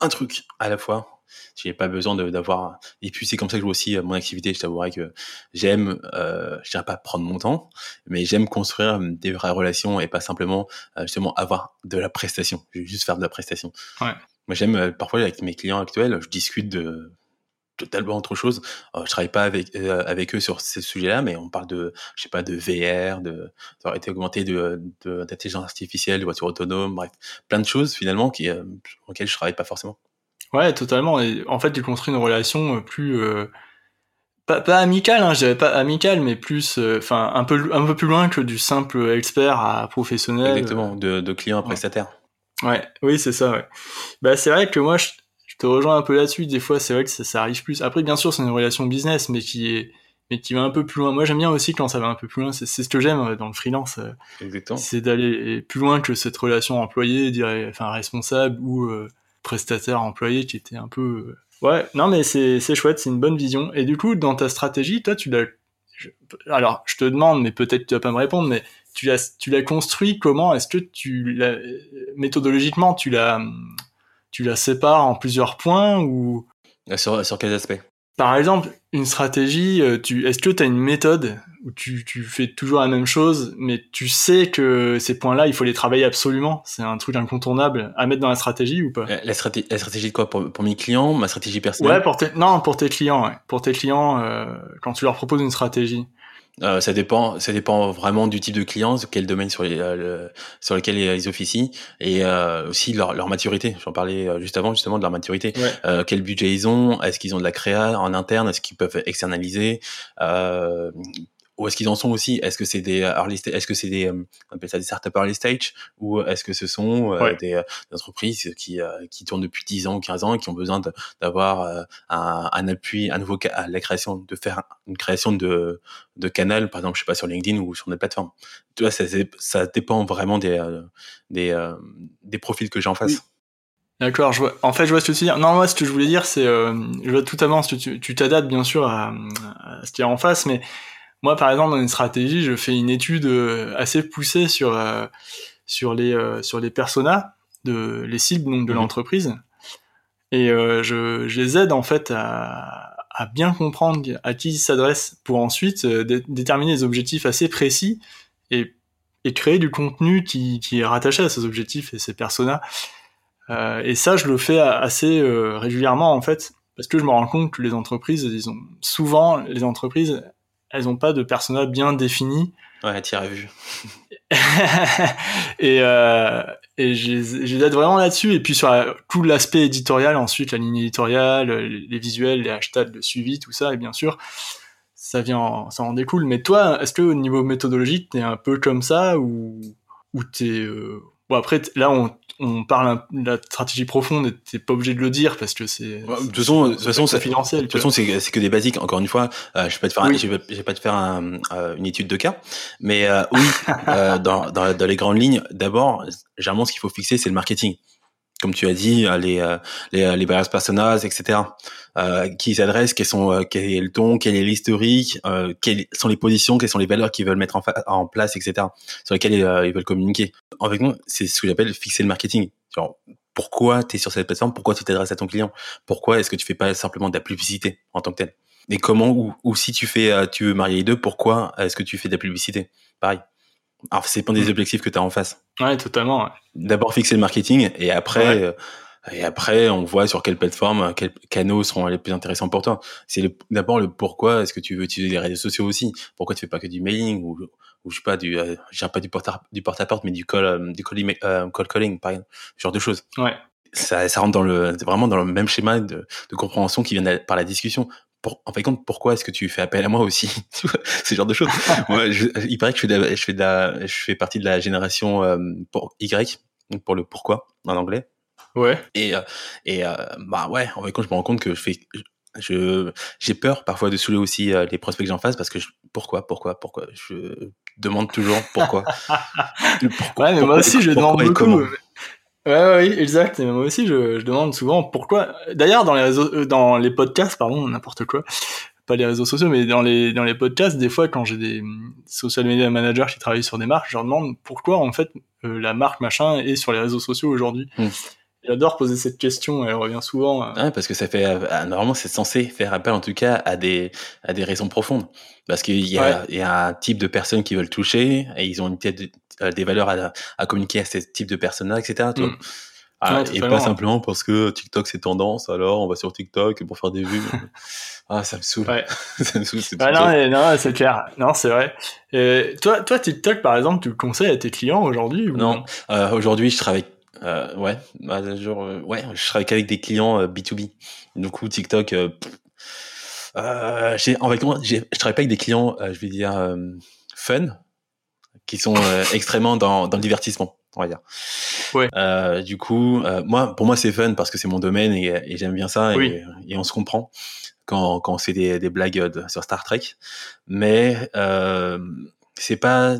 un truc à la fois j'ai pas besoin d'avoir. Et puis c'est comme ça que je vois aussi mon activité. Je t'avouerai que j'aime, euh, je dirais pas prendre mon temps, mais j'aime construire des vraies relations et pas simplement justement avoir de la prestation. Je vais juste faire de la prestation. Ouais. Moi j'aime parfois avec mes clients actuels, je discute de totalement autre chose. Euh, je travaille pas avec euh, avec eux sur ces sujets-là, mais on parle de, je sais pas, de VR, de, réalité augmentée, de d'intelligence artificielle, de voitures autonomes, bref, plein de choses finalement qui euh, auxquelles je travaille pas forcément. Ouais, totalement. Et en fait, tu construis une relation euh, plus euh, pas, pas amicale, hein, je dirais pas amicale, mais plus, enfin, un peu un peu plus loin que du simple expert à professionnel. Exactement, de, de client à prestataire. Ouais, oui, c'est ça. Ouais. Bah, c'est vrai que moi, je, te rejoins un peu là-dessus. Des fois, c'est vrai que ça, ça, arrive plus. Après, bien sûr, c'est une relation business, mais qui est, mais qui va un peu plus loin. Moi, j'aime bien aussi quand ça va un peu plus loin. C'est ce que j'aime euh, dans le freelance. Euh, Exactement. C'est d'aller plus loin que cette relation employé, enfin responsable ou euh, prestataire employé qui était un peu. Ouais, non, mais c'est chouette, c'est une bonne vision. Et du coup, dans ta stratégie, toi, tu l'as. Alors, je te demande, mais peut-être tu vas pas me répondre, mais tu l'as, tu l'as construit comment? Est-ce que tu l'as méthodologiquement, tu l'as tu la sépares en plusieurs points ou sur, sur quels aspects? Par exemple, une stratégie, euh, tu, est-ce que tu as une méthode où tu, tu fais toujours la même chose, mais tu sais que ces points-là, il faut les travailler absolument? C'est un truc incontournable à mettre dans la stratégie ou pas? La, stratégie, la stratégie de quoi? Pour, pour mes clients Ma stratégie personnelle? Ouais, pour tes, non, pour tes clients. Ouais. Pour tes clients, euh, quand tu leur proposes une stratégie. Euh, ça dépend, ça dépend vraiment du type de client, quel domaine sur, les, euh, sur lequel ils officient, et euh, aussi leur, leur maturité. J'en parlais euh, juste avant, justement, de leur maturité. Euh, quel budget ils ont Est-ce qu'ils ont de la créa en interne Est-ce qu'ils peuvent externaliser où est-ce qu'ils en sont aussi? Est-ce que c'est des early est-ce que c'est des on appelle ça des startups early stage? Ou est-ce que ce sont des, entreprises qui qui tournent depuis 10 ans ou 15 ans et qui ont besoin d'avoir un, un, appui à nouveau à la création de faire une création de de canal par exemple je sais pas sur LinkedIn ou sur des plateformes. Tu vois ça ça dépend vraiment des des des profils que j'ai en face. D'accord, je vois. En fait, je vois ce que tu veux dire. Non, moi, ce que je voulais dire, c'est, je vois totalement tu t'adaptes bien sûr à, à ce qu'il y a en face, mais moi, par exemple, dans une stratégie, je fais une étude euh, assez poussée sur euh, sur les euh, sur les personas de les cibles donc de mhm. l'entreprise et je, je, les aide en fait à, à bien comprendre à qui ils s'adressent pour ensuite déterminer des objectifs assez précis et, et créer du contenu qui, qui est rattaché à ces objectifs et ces personas. et ça, je le fais assez régulièrement en fait parce que je me rends compte que les entreprises, ils ont souvent les entreprises elles n'ont pas de personnage bien défini. Ouais, as vu. et euh, et j'ai vraiment là-dessus. Et puis sur tout l'aspect éditorial, ensuite la ligne éditoriale, les visuels, les hashtags, le suivi, tout ça, et bien sûr, ça vient, ça en découle. Mais toi, est-ce que au niveau méthodologique, t'es un peu comme ça ou ou t'es euh... bon après là on on parle de la stratégie profonde et t'es pas obligé de le dire parce que c'est de toute façon de toute façon c'est financier de toute façon c'est que des basiques. Encore une fois euh, je vais pas te faire je, vais, pas te faire un, euh, une étude de cas. Mais euh, oui euh, dans, dans dans les grandes lignes d'abord généralement ce qu'il faut fixer c'est le marketing comme tu as dit, les les, les barrières personas, etc. Euh, qui s'adressent, quels sont, quel est le ton, quel est l'historique, euh, quelles sont les positions, quelles sont les valeurs qu'ils veulent mettre en, en place, etc. Sur lesquelles ils, veulent communiquer. Avec moi, c'est ce que j'appelle fixer le marketing. Genre, pourquoi tu es sur cette plateforme? Pourquoi tu t'adresses à ton client? Pourquoi est-ce que tu fais pas simplement de la publicité en tant que tel Et comment ou, ou si tu fais, tu veux marier les deux, pourquoi est-ce que tu fais de la publicité? Pareil. Alors, c'est pas des mm. objectifs que tu as en face. Ouais, totalement. D'abord fixer le marketing et après, euh, et après, on voit sur quelle plateforme, quels canaux seront les plus intéressants pour toi. C'est d'abord le pourquoi est-ce que tu veux utiliser les réseaux sociaux aussi? Pourquoi tu fais pas que du mailing ou, ou je sais pas du, euh, pas du porte à, du porte à porte, mais du call, euh, du call, euh, call calling, par exemple, ce genre de choses. Ouais. Ça, ça rentre dans le, vraiment dans le même schéma de, de compréhension qui vient par la discussion pour, en fait, compte, pourquoi est-ce que tu fais appel à moi aussi? Ce genre de choses. moi, je, il paraît que je fais, je fais, de la, je fais partie de la génération euh, pour Y, pour le pourquoi en anglais. Ouais. Et euh, et euh, bah ouais, en fait, quand je me rends compte que je fais, je j'ai peur parfois de saouler aussi euh, les prospects que j'en face parce que je, pourquoi, pourquoi, pourquoi? Je demande toujours pourquoi. pourquoi ouais, mais moi aussi je demande beaucoup. Ouais, oui, exact. Et moi aussi, je, je demande souvent pourquoi. D'ailleurs, dans les réseaux, euh, dans les podcasts, pardon, n'importe quoi, pas les réseaux sociaux, mais dans les dans les podcasts, des fois, quand j'ai des social media managers qui travaillent sur des marques, je leur demande pourquoi en fait euh, la marque machin est sur les réseaux sociaux aujourd'hui. Hmm. J'adore poser cette question, elle revient souvent. Euh. Ouais, parce que ça fait normalement c'est censé faire appel en tout cas à des à des raisons profondes, parce qu'il y a il y a un type de personnes qui veulent toucher et ils ont peut-être des valeurs à, à communiquer à ce type de personnes-là, etc. Mm. Ah, et pas simplement parce que TikTok c'est tendance, alors on va sur TikTok pour faire des vues. ah, ça me saoule. Ouais. ça me saoule. Ah, non, non, c'est clair. Non, c'est vrai. Et toi, toi, TikTok, par exemple, tu le conseilles à tes clients aujourd'hui ou Non? Euh, aujourd'hui, je travaille. Euh, ouais, bah, genre, euh, ouais, je travaille qu'avec des clients B2B. Du coup, TikTok. Euh, en fait, je travaille pas avec des clients, je vais dire fun, qui sont extrêmement dans, dans le divertissement on va dire. Ouais. Euh, du coup, euh, moi, pour moi, c'est fun parce que c'est mon domaine et, j'aime bien ça et, on se comprend quand, quand on fait des, des blagues sur Star Trek. Mais euh, c'est pas.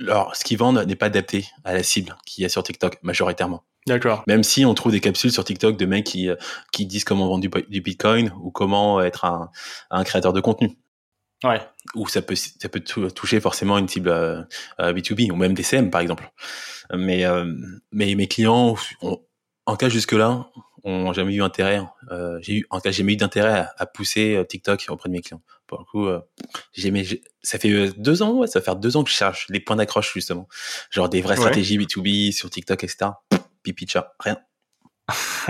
Euh, alors, ce qu'ils vendent n'est pas adapté à la cible qu'il y a sur TikTok majoritairement. D'accord. Même si on trouve des capsules sur TikTok de mecs qui, qui disent comment vendre du, Bitcoin ou comment être un, un créateur de contenu. Ouais. Ou ça peut, ça peut toucher forcément une cible euh, B2B ou même des CM par exemple. Mais, euh, mais mes clients, en cas jusque-là, ont jamais eu intérêt. Euh, j'ai eu, en cas, j'ai jamais eu d'intérêt à, pousser TikTok auprès de mes clients. Pour le coup, j'ai, ça fait deux ans, ouais, ça va faire deux ans que je cherche les points d'accroche justement, genre des vraies stratégies B2B sur TikTok, etc. Pipi chat, rien.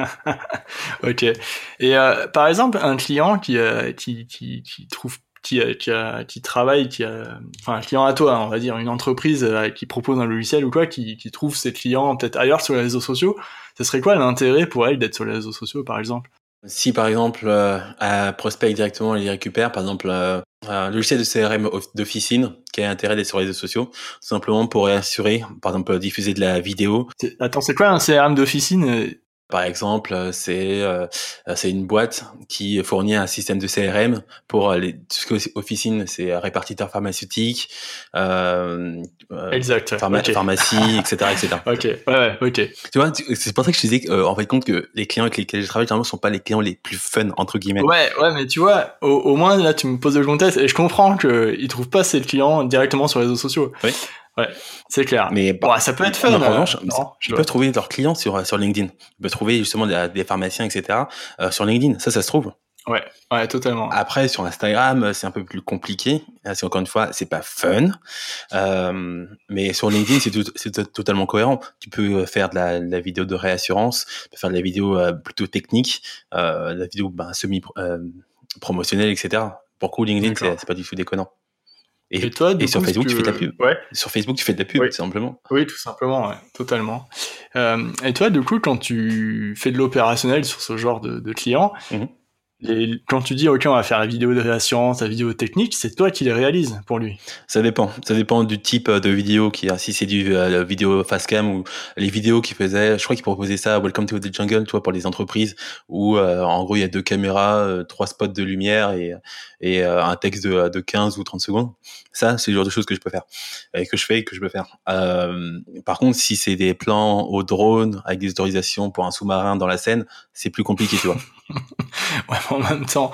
ok. Et par exemple, un client qui, qui, qui, qui trouve qui, euh, qui, qui travaille, qui a, enfin un client à toi, on va dire une entreprise euh, qui propose un logiciel ou quoi, qui, qui trouve ses clients peut-être ailleurs sur les réseaux sociaux, ce serait quoi l'intérêt pour elle d'être sur les réseaux sociaux par exemple? Si par exemple euh, un prospect directement il les récupère, par exemple un logiciel de CRM d'officine qui a intérêt d'être sur les réseaux sociaux, simplement pour assurer, par exemple diffuser de la vidéo. Attends, c'est quoi un CRM d'officine par exemple, euh, c'est euh, c'est une boîte qui fournit un système de CRM pour les tout ce que officine, c'est répartiteur pharmaceutique, euh, exact, pharmacie, etc., etc. ok, ouais, ok. Tu vois, c'est pour ça que je disais en fait compte que les clients avec lesquels je travaille généralement sont pas les clients les plus fun entre guillemets. Ouais, ouais, mais tu vois, au, au moins là, tu me poses le contexte et je comprends qu'ils trouvent pas ces clients directement sur les réseaux sociaux. Oui. Ouais, c'est clair. Mais bon, ça peut être fun. En euh, revanche, ils peuvent trouver leurs clients sur sur LinkedIn. Ils peuvent trouver justement des, pharmaciens, etc. Euh, sur LinkedIn. Ça, ça se trouve. Ouais, ouais, totalement. Après, sur Instagram, c'est un peu plus compliqué. C'est encore une fois, c'est pas fun. Euh, mais sur LinkedIn, c'est totalement cohérent. Tu peux faire de la, de la, vidéo de réassurance, tu peux faire de la vidéo euh, plutôt technique, euh, de la vidéo ben, semi euh, promotionnelle, etc. Pour coup, LinkedIn, c'est pas du tout déconnant. Et, toi, et sur Facebook, tu fais de la pub. Ouais. Sur Facebook, tu fais de la pub, tout simplement. Oui, tout simplement, ouais, totalement. Euh, et toi, du coup, quand tu fais de l'opérationnel sur ce genre de, de clients, mhm. Et quand tu dis, OK, on va faire la vidéo de réassurance, la vidéo technique, c'est toi qui les réalises pour lui. Ça dépend. Ça dépend du type de vidéo qui. Si c'est du euh, vidéo fast cam ou les vidéos qu'il faisait, je crois qu'il proposait ça Welcome to the Jungle, tu vois, pour les entreprises où, euh, en gros, il y a deux caméras, euh, trois spots de lumière et, et euh, un texte de, de 15 ou 30 secondes. Ça, c'est le genre de choses que je peux faire. Et que je fais et que je peux faire. par contre, si c'est des plans au drone avec des autorisations pour un sous-marin dans la Seine, c'est plus compliqué, tu vois. ouais, en même temps,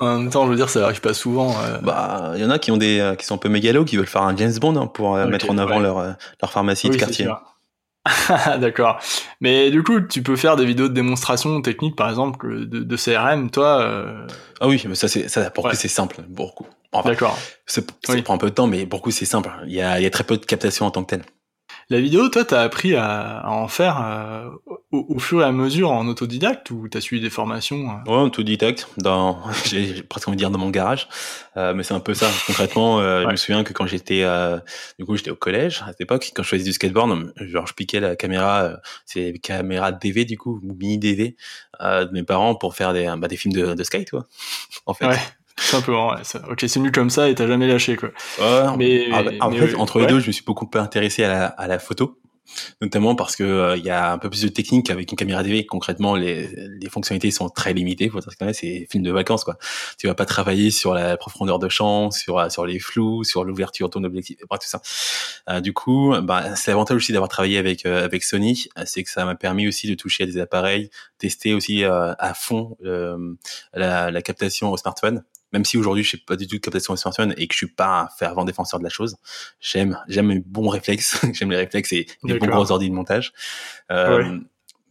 en même temps, je veux dire, ça arrive pas souvent. Euh. Bah, il y en a qui ont des, euh, qui sont un peu mégalos, qui veulent faire un James Bond hein, pour euh, mettre en avant leur, leur pharmacie de quartier. D'accord. Mais du coup, tu peux faire des vidéos de démonstration technique, par exemple, de, de CRM, toi. Ah oui, mais ça, c'est, ça, pour c'est simple, beaucoup. D'accord. Ça, prend un peu de temps, mais beaucoup, c'est simple. Il y a, il y a très peu de captation en tant que tel. La vidéo, toi, t'as appris à, en faire euh, au, fur et à mesure en autodidacte ou t'as suivi des formations euh? Ouais, autodidacte, dans, j'ai presque envie de dire dans mon garage, euh, mais c'est un peu ça. Concrètement, je me souviens que quand j'étais, du coup, j'étais au collège à cette époque, quand je faisais du skateboard, genre je piquais la caméra, c'est caméra DV du coup, mini DV de mes parents pour faire des, bah, des films de, de skate, quoi. En fait. Ouais. Simplement, ouais. ok, c'est mieux comme ça et t'as jamais lâché, quoi. mais, en fait, entre les deux, je me suis beaucoup intéressé à la, à la photo notamment parce que euh, il y a un peu plus de technique avec une caméra DV. Concrètement, les, les fonctionnalités sont très limitées. Faut dire c'est film de vacances quoi. Tu vas pas travailler sur la profondeur de champ, sur euh, sur les flous, sur l'ouverture de ton objectif, bref tout ça. Euh, du coup, bah, c'est l'avantage aussi d'avoir travaillé avec avec Sony, c'est que ça m'a permis aussi de toucher à des appareils, tester aussi à fond la, la captation au smartphone même si aujourd'hui je sais pas du tout de captation smartphone et que je suis pas un fervent défenseur de la chose, j'aime j'aime les bons réflexes, j'aime les réflexes et les bons gros ordi de montage. Euh,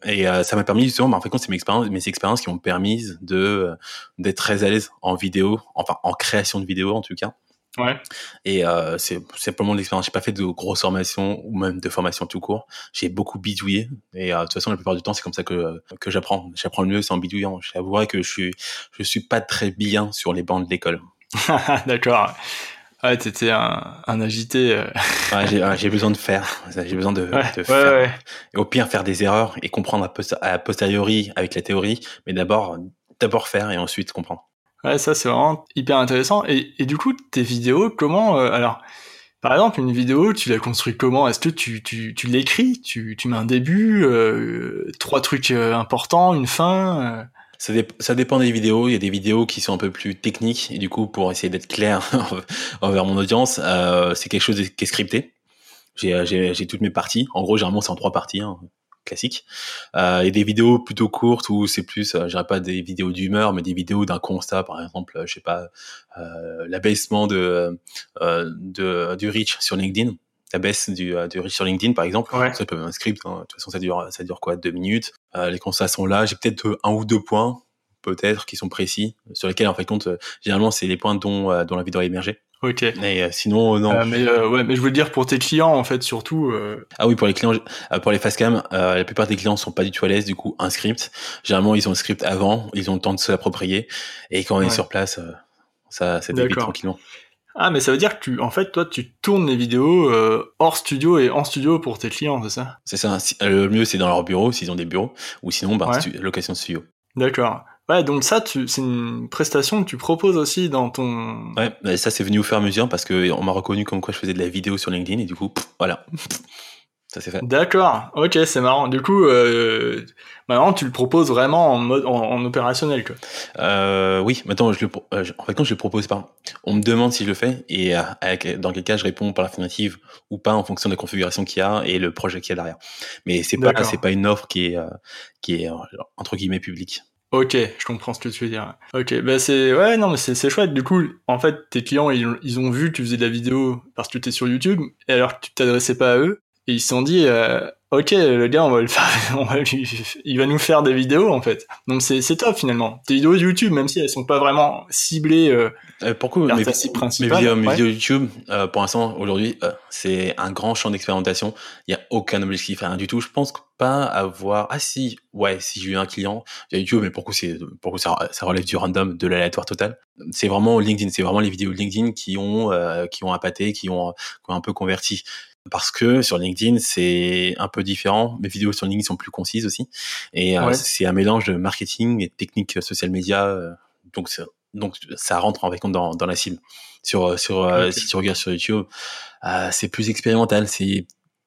Et euh, ça m'a permis justement, bah, en fait, c'est mes expériences, mes expériences qui m'ont permis de d'être très à l'aise en vidéo, enfin en création de vidéo en tout cas. Ouais. Et euh, c'est simplement l'expérience. J'ai pas fait de grosses formations ou même de formation tout court. J'ai beaucoup bidouillé. Et euh, de toute façon, la plupart du temps, c'est comme ça que que j'apprends. J'apprends le mieux, c'est en bidouillant. J'avouerai que je suis je suis pas très bien sur les bancs de l'école. D'accord. Ouais, t'étais un, un agité. Euh. Ouais, j'ai besoin de faire. J'ai besoin de, de faire. Ouais, et au pire, faire des erreurs et comprendre à, à posteriori avec la théorie. Mais d'abord, d'abord faire et ensuite comprendre. Ouais, ça c'est vraiment hyper intéressant. Et, et, du coup, tes vidéos, comment euh, alors par exemple, une vidéo, tu l'as construite comment? Est-ce que tu, tu, tu l'écris? Tu, tu mets un début, euh, trois trucs euh, importants, une fin ça, dépend des vidéos. Il y a des vidéos qui sont un peu plus techniques et du coup, pour essayer d'être clair envers mon audience, c'est quelque chose qui est scripté. J'ai toutes mes parties. En gros, généralement, c'est en trois parties. Hein classique. Euh, a des vidéos plutôt courtes où c'est plus, euh, je dirais pas des vidéos d'humeur, mais des vidéos d'un constat, par exemple, je sais pas, euh, l'abaissement de, euh, de, du reach sur LinkedIn. La baisse du, euh, du reach sur LinkedIn, par exemple, ça peut être un script. Hein. De toute façon, ça dure, ça dure quoi, deux minutes. Euh, les constats sont là. J'ai peut-être un ou deux points, peut-être, qui sont précis, sur lesquels, en fait, compte, généralement, c'est les points dont, dont la vidéo a émergé. Ok. Mais euh, sinon, euh, non. Euh, mais ouais, mais je veux dire pour tes clients en fait surtout. Ah oui, pour les clients, pour les la plupart des clients sont pas du tout à l'aise. Du coup, un script. Généralement, ils ont le script avant, ils ont le temps de se l'approprier, et quand on est sur place, ça, ça débute tranquillement. Ah, mais ça veut dire que tu, en fait, toi, tu tournes les vidéos hors studio et en studio pour tes clients, c'est ça? C'est ça. Le mieux, c'est dans leur bureau, s'ils ont des bureaux, ou sinon, bah, location de studio. D'accord. Ouais, donc ça, c'est une prestation que tu proposes aussi dans ton. Ouais, mais ça c'est venu au fur et à mesure parce que on m'a reconnu comme quoi je faisais de la vidéo sur LinkedIn et du coup, voilà, ça s'est fait. D'accord, ok, c'est marrant. Du coup, euh, maintenant tu le proposes vraiment en mode en, opérationnel, quoi. Euh, oui, maintenant je le, euh, en fait quand je le propose pas, on me demande si je le fais et euh, avec, dans quel cas je réponds par l'affirmative ou pas en fonction de la configuration qu'il y a et le projet qu'il y a derrière. Mais c'est pas c'est pas une offre qui est qui est entre guillemets publique. Ok, je comprends ce que tu veux dire. Ok, bah c'est ouais non mais c'est chouette. Du coup, en fait, tes clients ils, ont vu que tu faisais de la vidéo parce que tu étais sur YouTube et alors que tu t'adressais pas à eux et ils se sont dit euh, ok le gars on va le faire, on va il va nous faire des vidéos en fait. Donc c'est c'est top finalement. Tes vidéos YouTube même si elles sont pas vraiment ciblées. Euh, euh pourquoi mes, vidéos, mes vidéos YouTube euh, pour l'instant aujourd'hui euh, c'est un grand champ d'expérimentation. Il y a aucun objectif rien du tout. Je pense pas avoir ah si ouais si j'ai eu un client via YouTube mais pourquoi c'est pourquoi ça, ça relève du random de l'aléatoire total. C'est vraiment LinkedIn c'est vraiment les vidéos LinkedIn qui ont qui ont appâté qui ont qui ont un peu converti parce que sur LinkedIn, c'est un peu différent. Mes vidéos sur LinkedIn sont plus concises aussi. Et euh, c'est un mélange de marketing et de techniques social media. Euh, donc, donc, ça rentre en compte dans, dans la cible. Sur, euh, sur, si tu regardes sur YouTube, c'est plus expérimental. C'est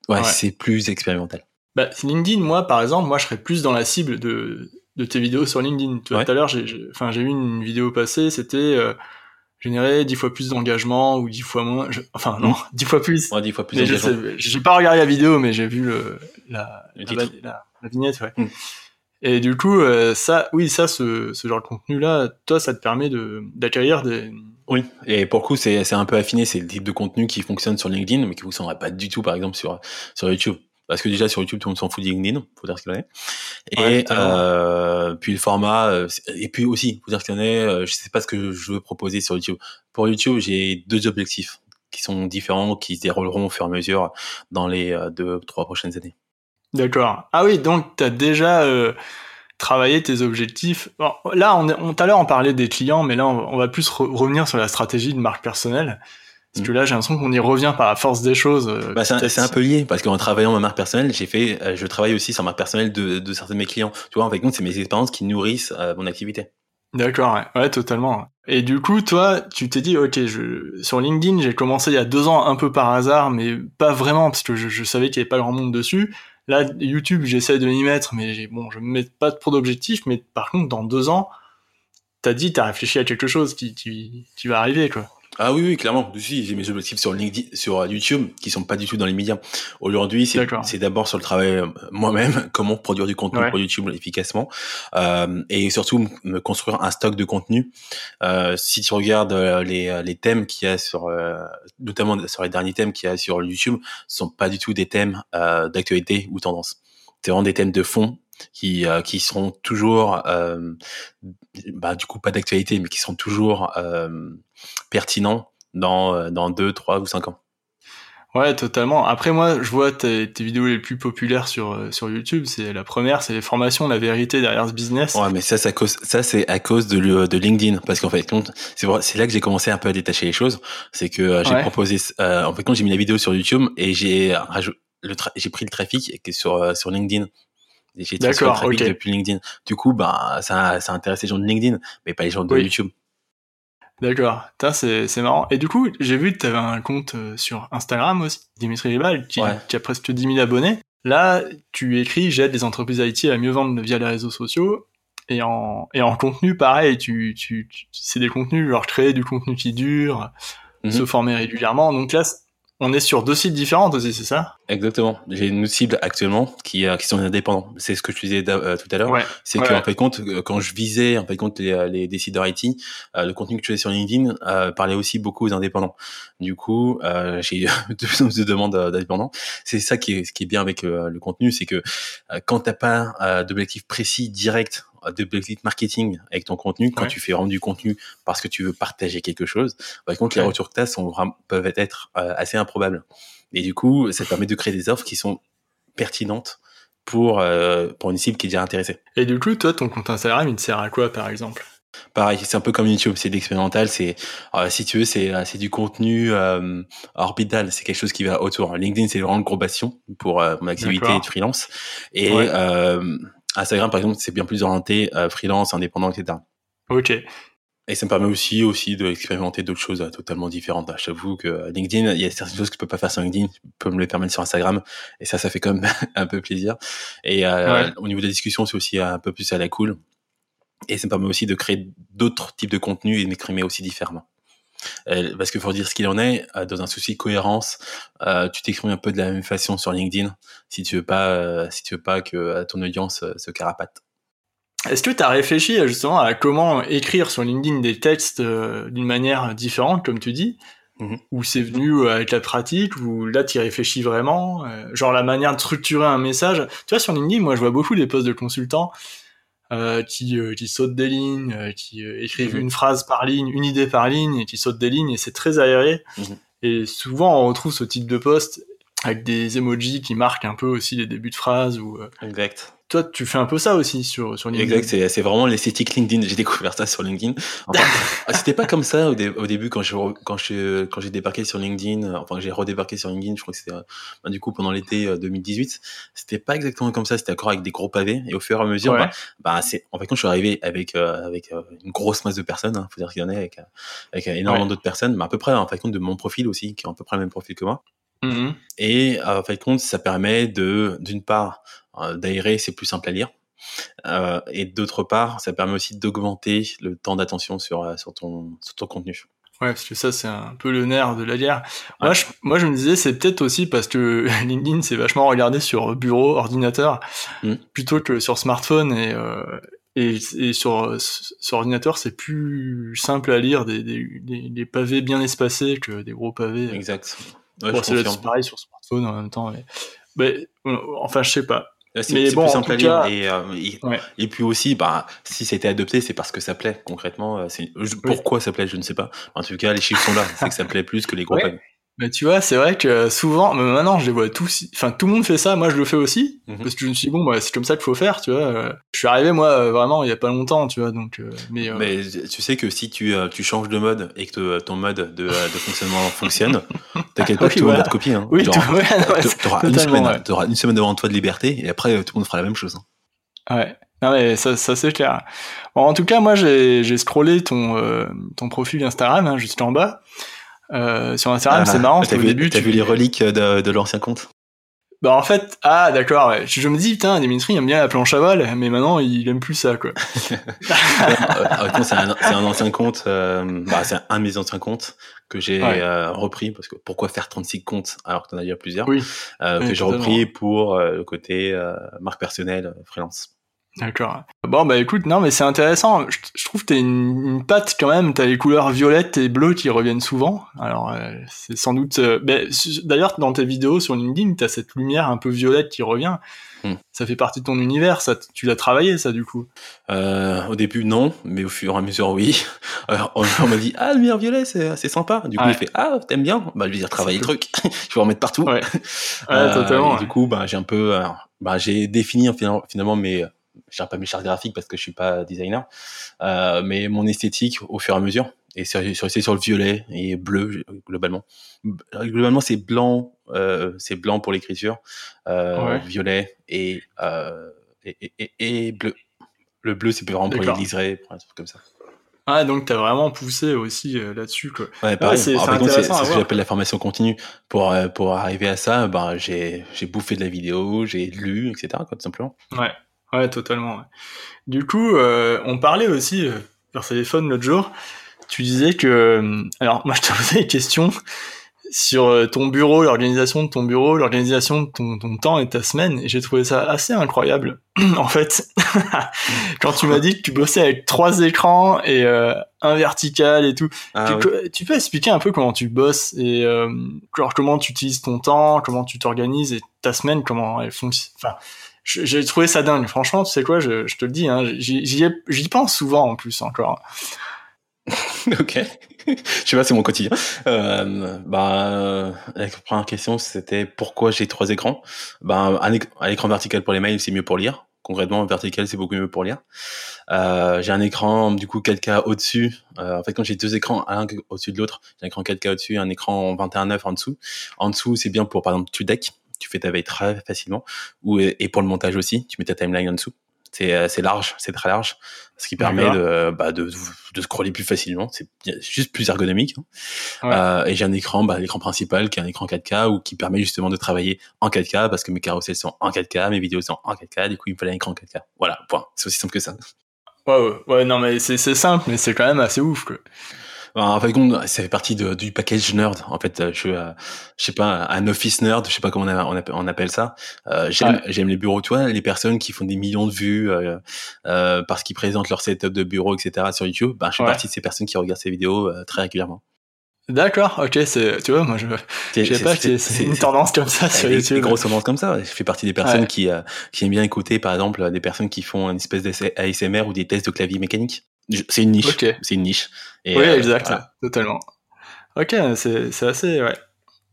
ouais, c'est plus expérimental. Bah, LinkedIn, moi, par exemple, moi, je serais plus dans la cible de, de tes vidéos sur LinkedIn. Tout à l'heure, j'ai, enfin, j'ai vu une vidéo passer, c'était générer dix fois plus d'engagement ou dix fois moins. Enfin non, hmm. dix fois plus. Ouais, dix fois plus. J'ai pas regardé la vidéo, mais j'ai vu le, la, la, la, vignette. Ouais. Hmm. Et du coup, euh, ça, oui, ça, ce, ce genre de contenu-là, toi, ça te permet de d'acquérir des. Oui, et pour le coup, c'est un peu affiné. C'est le type de contenu qui fonctionne sur LinkedIn, mais qui fonctionnerait pas du tout, par exemple, sur sur YouTube parce que déjà sur YouTube tout le monde s'en fout de LinkedIn, faut dire ce qu'il en est. Et euh, puis le format, euh, et puis aussi, faut dire ce qu'il en est. Euh, je sais pas ce que je veux proposer sur YouTube. Pour YouTube, j'ai deux objectifs qui sont différents, qui se dérouleront au fur et à mesure dans les deux, trois prochaines années. D'accord. Ah oui, donc tu as déjà travaillé tes objectifs. là, on, on tout à l'heure on parlait des clients, mais là on, va plus revenir sur la stratégie de marque personnelle. Parce que là, j'ai l'impression qu'on y revient par la force des choses. Euh, bah, c'est un, peu lié, parce qu'en travaillant ma marque personnelle, j'ai fait, euh, je travaille aussi sur ma marque personnelle de, de certains de mes clients. Tu vois, en fait, c'est mes expériences qui nourrissent euh, mon activité. D'accord, ouais. ouais. totalement. Et du coup, toi, tu t'es dit, ok, je, sur LinkedIn, j'ai commencé il y a deux ans un peu par hasard, mais pas vraiment, parce que je, je savais qu'il n'y avait pas grand monde dessus. Là, YouTube, j'essaie de m'y mettre, mais bon, je me mets pas trop d'objectifs, mais par contre, dans deux ans, t'as dit, t'as réfléchi à quelque chose qui, qui, qui va arriver, quoi. Ah oui, oui, clairement. Si, j'ai mes objectifs sur LinkedIn, sur euh, YouTube, qui sont pas du tout dans les médias. Aujourd'hui, c'est, c'est d'abord sur le travail euh, moi-même, comment produire du contenu pour YouTube efficacement, euh, et surtout me construire un stock de contenu. Euh, si tu regardes euh, les, les thèmes qu'il y a sur, notamment sur les derniers thèmes qu'il y a sur YouTube, ce sont pas du tout des thèmes d'actualité ou tendance. C'est vraiment des thèmes de fond qui qui seront toujours bah, du coup pas d'actualité mais qui seront toujours pertinents dans dans deux trois ou cinq ans Ouais, totalement. Après, moi, je vois tes, vidéos les plus populaires sur, euh, sur YouTube. C'est la première, c'est les formations, la vérité derrière ce business. Ouais, mais ça, ça, cause, ça c'est à cause de, de LinkedIn. Parce qu'en fait, c'est là que j'ai commencé un peu à détacher les choses. C'est que euh, j'ai proposé, euh, en fait, quand j'ai mis la vidéo sur YouTube et j'ai j'ai pris le trafic sur, euh, sur LinkedIn. J'ai transféré le trafic depuis LinkedIn. Du coup, bah, ça, ça intéresse les gens de LinkedIn, mais pas les gens de YouTube. D'accord, c'est, c'est marrant. Et du coup, j'ai vu que tu avais un compte euh, sur Instagram aussi, Dimitri Ribal, qui, qui, a presque 10 000 abonnés. Là, tu écris J'aide les entreprises IT à mieux vendre via les réseaux sociaux. Et en, et en contenu, pareil, tu, tu, c'est des contenus, genre créer du contenu qui dure, mhm. se former régulièrement. Donc là, on est sur deux sites différents aussi, c'est ça? Exactement. J'ai une cible actuellement qui, euh, qui sont indépendants. C'est ce que je disais euh, tout à l'heure. c'est qu'en fait compte, euh, quand je visais en fait compte les, les décideurs IT, le contenu que je faisais sur LinkedIn parlait aussi beaucoup aux indépendants. Du coup, j'ai deux demandes d'indépendants. C'est ça qui est, ce qui est bien avec le contenu, c'est que quand t'as pas d'objectif précis direct d'objectif marketing avec ton contenu, quand tu fais vraiment du contenu parce que tu veux partager quelque chose, par contre, les retours que tu as sont peuvent être euh, assez improbables. Et du coup, ça te permet de créer des offres qui sont pertinentes pour, euh, pour une cible qui est déjà intéressée. Et du coup, toi, ton compte Instagram, il te sert à quoi, par exemple? Pareil, c'est un peu comme YouTube, c'est de l'expérimental, c'est euh, si tu veux, c'est c'est du contenu orbital, c'est quelque chose qui va autour. LinkedIn, c'est vraiment le gros bastion pour mon activité de freelance, et Instagram, par exemple, c'est bien plus orienté euh, freelance, indépendant, etc. Ok. Et ça me permet aussi aussi d'expérimenter d'autres choses euh, totalement différentes. J'avoue que LinkedIn, il y a certaines choses que je peux pas faire sur LinkedIn, je peux me les permettre sur Instagram, et ça, ça fait quand même un peu plaisir. Et euh, au niveau de la discussion, c'est aussi un peu plus à la cool. Et ça me permet aussi de créer d'autres types de contenus et de m'exprimer aussi différemment. Euh, parce qu'il faut dire ce qu'il en est, euh, dans un souci de cohérence, euh, tu t'exprimes un peu de la même façon sur LinkedIn si tu veux pas, si tu veux pas que ton audience se carapate. Est-ce que tu as réfléchi justement à comment écrire sur LinkedIn des textes d'une manière différente, comme tu dis? Mmh Ou c'est venu avec la pratique, ou là tu y réfléchis vraiment Genre la manière de structurer un message? Tu vois, sur LinkedIn, moi je vois beaucoup des posts de consultants euh, qui, euh, qui sautent des lignes, euh, qui écrivent mhm. une phrase par ligne, une idée par ligne, et qui sautent des lignes, et c'est très aéré. Mhm. Et souvent, on retrouve ce type de post avec des emojis qui marquent un peu aussi les débuts de phrases. Ou, exact toi, tu fais un peu ça aussi sur, sur LinkedIn. Exact, c'est vraiment l'esthétique LinkedIn. J'ai découvert ça sur LinkedIn. Enfin, c'était pas comme ça au, au, début quand je quand je quand j'ai débarqué sur LinkedIn. Enfin, j'ai redébarqué sur LinkedIn. Je crois que c'était bah, du coup pendant l'été 2018. Euh, c'était pas exactement comme ça. C'était encore avec des gros pavés. Et au fur et à mesure, bah, bah, c'est en fait quand je suis arrivé avec euh, avec euh, une grosse masse de personnes. Hein, faut dire qu'il y en a avec avec énormément d'autres personnes, mais à peu près en fait compte de mon profil aussi, qui est à peu près le même profil que moi. Mmh et en fait compte, ça permet de d'une part euh, d'aérer, c'est plus simple à lire. Euh, et d'autre part, ça permet aussi d'augmenter le temps d'attention sur, euh, sur, ton, sur ton contenu. Ouais, parce que ça, c'est un peu le nerf de la guerre. Moi, je, moi, je me disais, c'est peut-être aussi parce que LinkedIn, c'est vachement regardé sur bureau, ordinateur, mmh. plutôt que sur smartphone. Et, et, et, sur, sur ordinateur, c'est plus simple à lire, des, des, des, pavés bien espacés que des gros pavés. Exact. Ouais, c'est pareil sur smartphone en même temps. Mais, mais enfin, je sais pas. C'est plus simple à lire et, euh, et, puis aussi, bah, si c'était adopté, c'est parce que ça plaît concrètement. Euh, pourquoi ça plaît, je ne sais pas. En tout cas, les chiffres sont là, c'est que ça plaît plus que les gros ouais. Mais tu vois, c'est vrai que souvent, mais maintenant je les vois tous, enfin tout le monde fait ça, moi je le fais aussi, mhm. parce que je me suis dit, bon, bah, c'est comme ça qu'il faut faire, tu vois. Je suis arrivé, moi, euh, vraiment, il y a pas longtemps, tu vois, donc. Euh, mais, euh, mais tu sais que si tu, tu changes de mode et que ton mode de, de fonctionnement fonctionne, t'inquiète pas, tout le monde va te copier. Hein. Oui, t'auras une, semaine, auras une semaine devant toi de liberté, et après tout le monde fera la même chose. Hein. Ouais. Non mais ça, ça c'est clair. Bon, en tout cas, moi j'ai scrollé ton, ton profil Instagram hein, juste en bas. Euh, sur Instagram, c'est ah, marrant. T'as vu, début, tu... vu les reliques de, de l'ancien compte? Bah en fait, ah d'accord, ouais. je, me dis putain, Dimitri aime bien la planche à voile, mais maintenant il aime plus ça quoi. c'est un, un, ancien compte, euh, bah, c'est un de mes anciens comptes que j'ai euh, repris parce que pourquoi faire 36 comptes alors que t'en as déjà plusieurs, oui. que j'ai repris pour le côté marque personnelle freelance. D'accord. Bon, bah écoute, non, mais c'est intéressant. Je, trouve que t'as une, une patte quand même. T'as les couleurs violettes et bleues qui reviennent souvent. Alors, euh, c'est sans doute. Euh, D'ailleurs, dans tes vidéos sur LinkedIn, t'as cette lumière un peu violette qui revient. Hmm. Ça fait partie de ton univers. Ça, tu l'as travaillé, ça, du coup euh, Au début, non, mais au fur et à mesure, oui. Alors, on, m'a dit Ah, lumière violet, c'est sympa. Du coup, il fait Ah, t'aimes bien? Bah, je vais dire travailler le truc. je vais en mettre partout. Ouais, ouais totalement. Et du coup, bah, j'ai un peu. bah, j'ai défini finalement mes je pas mes chartes graphiques parce que je suis pas designer, euh, mais mon esthétique au fur et à mesure. Et c'est sur, sur, le violet et bleu globalement. Globalement, c'est blanc, euh, c'est blanc pour l'écriture, euh, violet et, euh, et, et, et, bleu. Le bleu, c'est vraiment pour les liserés, pour un truc comme ça. Ah, donc tu as vraiment poussé aussi euh, là-dessus. Quoi. Ouais, pareil. c'est ce que j'appelle la formation continue. Pour, euh, pour arriver à ça, ben, j'ai bouffé de la vidéo, j'ai lu, etc. Quoi, tout simplement. Ouais. Ouais, totalement. Du coup, euh, on parlait aussi euh, par téléphone l'autre jour. Tu disais que, euh, alors moi je te posais une question sur euh, ton bureau, l'organisation de ton bureau, l'organisation de ton, ton, temps et ta semaine, et j'ai trouvé ça assez incroyable. en fait, quand tu m'as dit que tu bossais avec trois écrans et euh, un vertical et tout, ah tu, tu, peux expliquer un peu comment tu bosses et euh, comment tu utilises ton temps, comment tu t'organises et ta semaine, comment elle fonctionne. Enfin, j'ai trouvé ça dingue. Franchement, tu sais quoi, je, je te le dis, hein, j'y pense souvent en plus encore. ok. je sais pas, c'est mon quotidien. Euh, bah, la première question, c'était pourquoi j'ai trois écrans? Bah, un, écran vertical pour les mails, c'est mieux pour lire. Concrètement, vertical, c'est beaucoup mieux pour lire. Euh, j'ai un écran du coup 4K au-dessus. Euh, en fait, quand j'ai deux écrans, un au-dessus de l'autre, j'ai un écran 4K au-dessus, un écran 21.9 en dessous. En dessous, c'est bien pour par exemple tu deck tu fais ta veille très facilement. Ou, et pour le montage aussi, tu mets ta timeline en dessous. C'est, euh, c'est large, c'est très large, ce qui permet de, bah, de, de scroller plus facilement. C'est juste plus ergonomique. Hein. Euh, et j'ai un écran, bah, l'écran principal qui est un écran 4K ou qui permet justement de travailler en 4K parce que mes carousels sont en 4K, mes vidéos sont en 4K. Du coup, il me fallait un écran 4K. Voilà, point. C'est aussi simple que ça. Ouais, ouais, non, mais c'est, c'est simple, mais c'est quand même assez ouf, quoi. En fait, ça fait partie de, du package nerd. En fait, je suis, euh, je sais pas, un office nerd, je sais pas comment on, on appelle ça. Euh, j'aime, j'aime les bureaux, tu vois, les personnes qui font des millions de vues euh, euh parce qu'ils présentent leur setup de bureau, etc. sur YouTube. Ben, je fais partie de ces personnes qui regardent ces vidéos euh, très régulièrement. D'accord, ok, c'est, tu vois, moi je, je sais pas, c'est une tendance comme ça sur YouTube. Une grosse tendance comme ça. Je fais partie des personnes qui, qui aiment bien écouter, par exemple, des personnes qui font une espèce d'ASMR ou des tests de clavier mécanique. C'est une niche. C'est une niche. Et oui, euh, exact, totalement. Ok, c'est assez, ouais,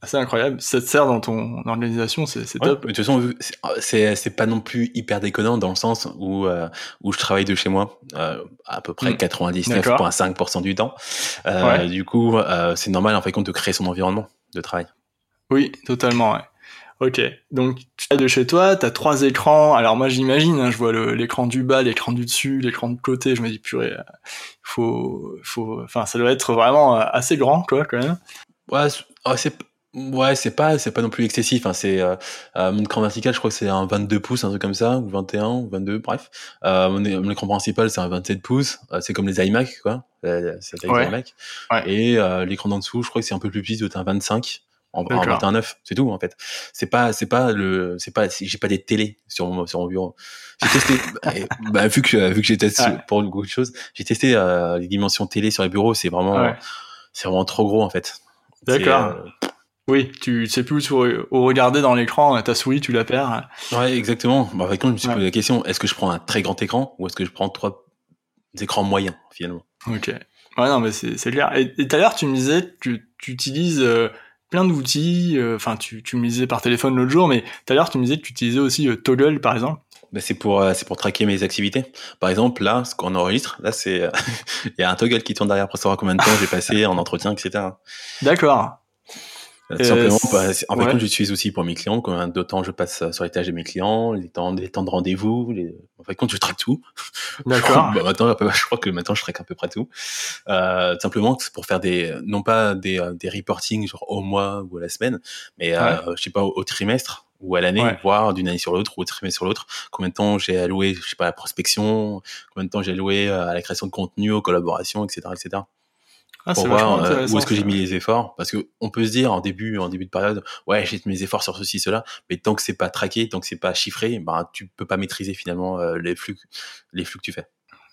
assez incroyable. Ça te sert dans ton organisation, c'est top. De toute façon, c'est pas non plus hyper déconnant dans le sens où, euh, où je travaille de chez moi euh, à peu près 99,5% hmm. du temps. Euh, Du coup, euh, c'est normal en fait compte de créer son environnement de travail. Oui, totalement. Ouais. Ok, donc tu es de chez toi, tu as trois écrans. Alors moi j'imagine, hein, je vois l'écran du bas, l'écran du dessus, l'écran de côté. Je me dis purée, euh, faut, faut, enfin ça doit être vraiment euh, assez grand quoi quand même. Ouais, c'est ouais c'est pas c'est pas non plus excessif. Hein, c'est euh, mon écran vertical, je crois que c'est un 22 pouces, un truc comme ça, ou 21, ou 22, bref. Euh, mon, écran principal c'est un 27 pouces. c'est comme les iMac quoi. C'est les iMac. Et l'écran d'en dessous, je crois que c'est un peu plus petit, c'est un 25 en, en 29, c'est tout en fait. C'est pas c'est pas le c'est pas j'ai pas des télés sur mon sur mon bureau. J'ai testé bah, vu que vu que j'ai testé pour beaucoup de choses, j'ai testé euh, les dimensions télé sur les bureaux, c'est vraiment c'est vraiment trop gros en fait. D'accord. Euh, oui, tu sais plus où, regarder dans l'écran, ta souris, tu la perds. Ouais, exactement. Bah, avec je me suis posé la question est-ce que je prends un très grand écran ou est-ce que je prends trois écrans moyens finalement? Ok. Ouais, non, mais c'est clair. Et tout à l'heure, tu me disais que tu, utilises euh, plein d'outils. Euh, enfin, tu, tu me disais par téléphone l'autre jour, mais tout à l'heure, tu me disais que tu utilisais aussi euh, Toggle, par exemple. Ben c'est pour euh, c'est pour traquer mes activités. Par exemple, là, ce qu'on enregistre, là, c'est il y a un toggle qui tourne derrière pour savoir combien de temps j'ai passé en entretien, etc. D'accord. Euh, simplement, bah, en fait, j'utilise aussi pour mes clients, combien de temps je passe sur les tâches de mes clients, les temps, les temps de rendez-vous, les... en fait, quand je traque tout. D'accord. bah, maintenant, je crois que maintenant, je traque à peu près tout. Euh, simplement, c'est pour faire des, non pas des, euh, des reporting genre au mois ou à la semaine, mais euh, je sais pas, au, trimestre ou à l'année, voire d'une année sur l'autre ou au trimestre sur l'autre, combien de temps j'ai alloué, je sais pas, à la prospection, combien de temps j'ai alloué à la création de contenu, aux collaborations, etc., etc. Ah, pour voir euh, où est-ce que j'ai mis les efforts. Parce que on peut se dire en début en début de période ouais j'ai mis mes efforts sur ceci cela mais tant que c'est pas traqué tant que c'est pas chiffré ben tu peux pas maîtriser finalement euh, les flux les flux que tu fais.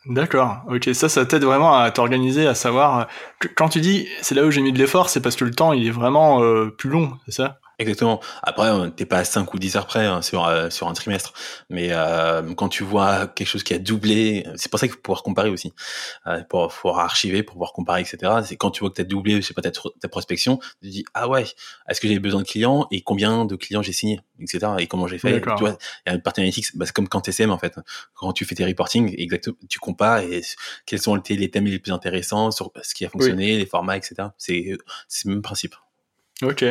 D'accord, ok, ça, ça t'aide vraiment à t'organiser, à savoir. euh, Quand tu dis c'est là où j'ai mis de l'effort, c'est parce que le temps il est vraiment euh, plus long, c'est ça? Exactement. Après, t'es pas à 5 ou 10 heures près hein, sur, euh, sur un trimestre. Mais euh, quand tu vois quelque chose qui a doublé, c'est pour ça qu'il faut pouvoir comparer aussi. Euh, pour pouvoir archiver, pour pouvoir comparer, etc. C'est quand tu vois que tu as doublé, je sais pas, ta, ta prospection, tu te dis, ah ouais, est-ce que j'ai besoin de clients et combien de clients j'ai signé, etc. Et comment j'ai fait. Tu vois, il y a une partie analytics, bah, c'est comme quand TCM en fait. Quand tu fais tes reporting, exactement, tu compares et quels sont les thèmes les plus intéressants sur ce qui a fonctionné, les formats, etc. C'est c'est le même principe. Ok.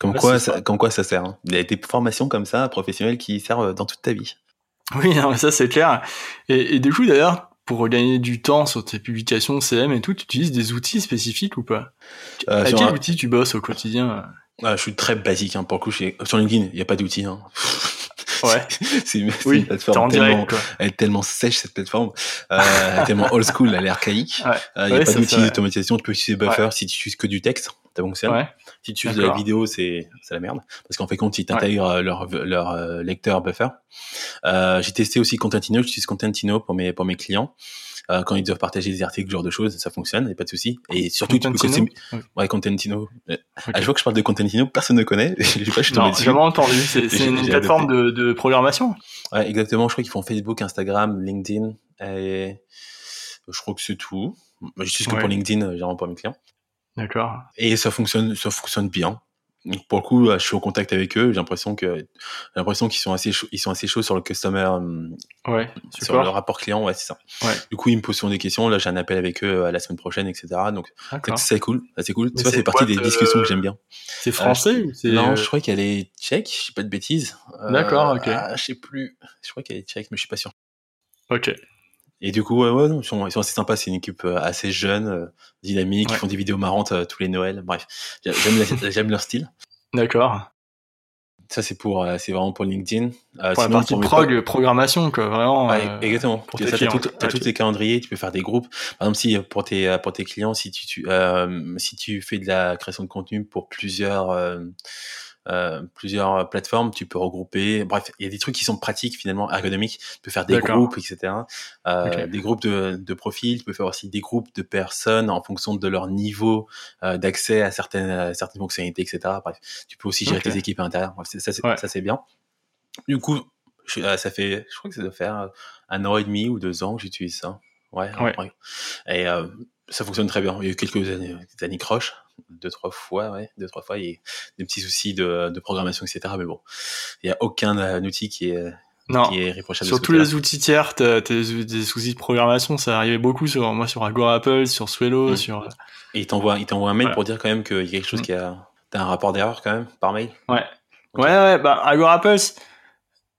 Comme Ouais, quoi, ça, ça. comme quoi ça sert. hein. Il y a des formations comme ça, professionnelles, qui servent dans toute ta vie. Oui, non, ça c'est clair. Et, et du coup, d'ailleurs, pour gagner du temps sur tes publications CM et tout, tu utilises des outils spécifiques ou pas? Euh, À quel un- outil tu bosses au quotidien? Ah, je suis très basique hein, pour le coup. chez- Sur LinkedIn, il n'y a pas d'outils. Hein. Ouais. c'est Oui, une plateforme tellement, direct, quoi. elle est tellement sèche cette plateforme, euh, tellement old school, elle est archaïque. Ouais. Euh, Il n'y a Ouais, pas d'outils d'automatisation. Tu peux utiliser Buffer si tu utilises que du texte, ça fonctionne. Ouais. Si tu utilises de la vidéo, c'est c'est la merde. Parce qu'en fait, compte, ils t'intègrent euh, leur, leur euh, lecteur Buffer. Euh, J'ai testé aussi Contentino. J'utilise Contentino pour mes, pour mes clients. Euh, quand ils doivent partager des articles, ce genre de choses, ça fonctionne, a pas de souci. Et surtout, tu peux Contentino customiser. Ouais, Contentino. Euh, À chaque fois que je parle de Contentino, personne ne connaît. je pas, je Non, j'ai jamais entendu. C'est une plateforme de, de programmation. Ouais, exactement. Je crois qu'ils font Facebook, Instagram, LinkedIn. Et je crois que c'est tout. J'utilise que Ouais. pour LinkedIn, euh, généralement pour mes clients. D'accord. Et ça fonctionne, ça fonctionne bien. Donc, pour le coup, euh, je suis au contact avec eux. J'ai l'impression que, j'ai l'impression qu'ils sont assez chauds, ils sont assez chauds sur le customer, euh, Ouais. sur le rapport client. Ouais, c'est ça. Ouais. Du coup, ils me posent souvent des questions. Là, j'ai un appel avec eux euh, la semaine prochaine, etc. Donc, c'est cool. Ça, C'est cool. Mais Ça, c'est c'est partie des discussions euh, que j'aime bien. C'est français ou c'est Non, euh, je crois qu'elle est tchèque. Je dis pas de bêtises. Euh, D'accord, ok. ah, je sais plus. Je crois qu'elle est tchèque, mais je suis pas sûr. Ok. Et du coup, ouais, ouais, non, ils, sont, ils sont assez sympas. C'est une équipe euh, assez jeune, euh, dynamique. Ouais. Ils font des vidéos marrantes euh, tous les Noëls. Bref, J'a- j'aime, la- leur style. D'accord. Ça, c'est pour, c'est vraiment pour LinkedIn. Euh, Pour la sinon, partie mes prog, programmation, quoi. Vraiment. Ouais, euh, exactement. pour tes as clients, tout, tous tes calendriers, tu peux faire des groupes. Par exemple, si pour tes pour tes clients, si tu, tu euh, si tu fais de la création de contenu pour plusieurs euh, plusieurs plateformes, tu peux regrouper. Bref, il y a des trucs qui sont pratiques finalement ergonomiques. Tu peux faire des groupes, etc. Euh. Des groupes de, de profils. Tu peux faire aussi des groupes de personnes en fonction de leur niveau euh, d'accès à certaines à certaines fonctionnalités, etc. Bref, tu peux aussi gérer tes équipes à l'intérieur. Bref, ça, c'est Ouais. bien. Du coup, je- ça fait, je crois que ça doit faire un an et demi ou deux ans que j'utilise ça. Ouais. Ouais. Et ça fonctionne très bien. Il y a eu quelques années, des années croches, deux trois fois, ouais, deux trois fois. Il y a des petits soucis de, de programmation, etc. Mais bon, il y a aucun euh, outil qui est Non. qui est réprochable. Sur tous les outils tiers, t'as t'as des, soucis de programmation, ça arrivait beaucoup sur moi sur Agora Apple, sur Swello, Mm. sur Et il t'envoie, un mail Voilà. pour dire quand même qu'il y a quelque chose Mm. qui a, t'as un rapport d'erreur quand même par mail? Ouais. Ok. Ouais, ouais, bah, Agora Apples,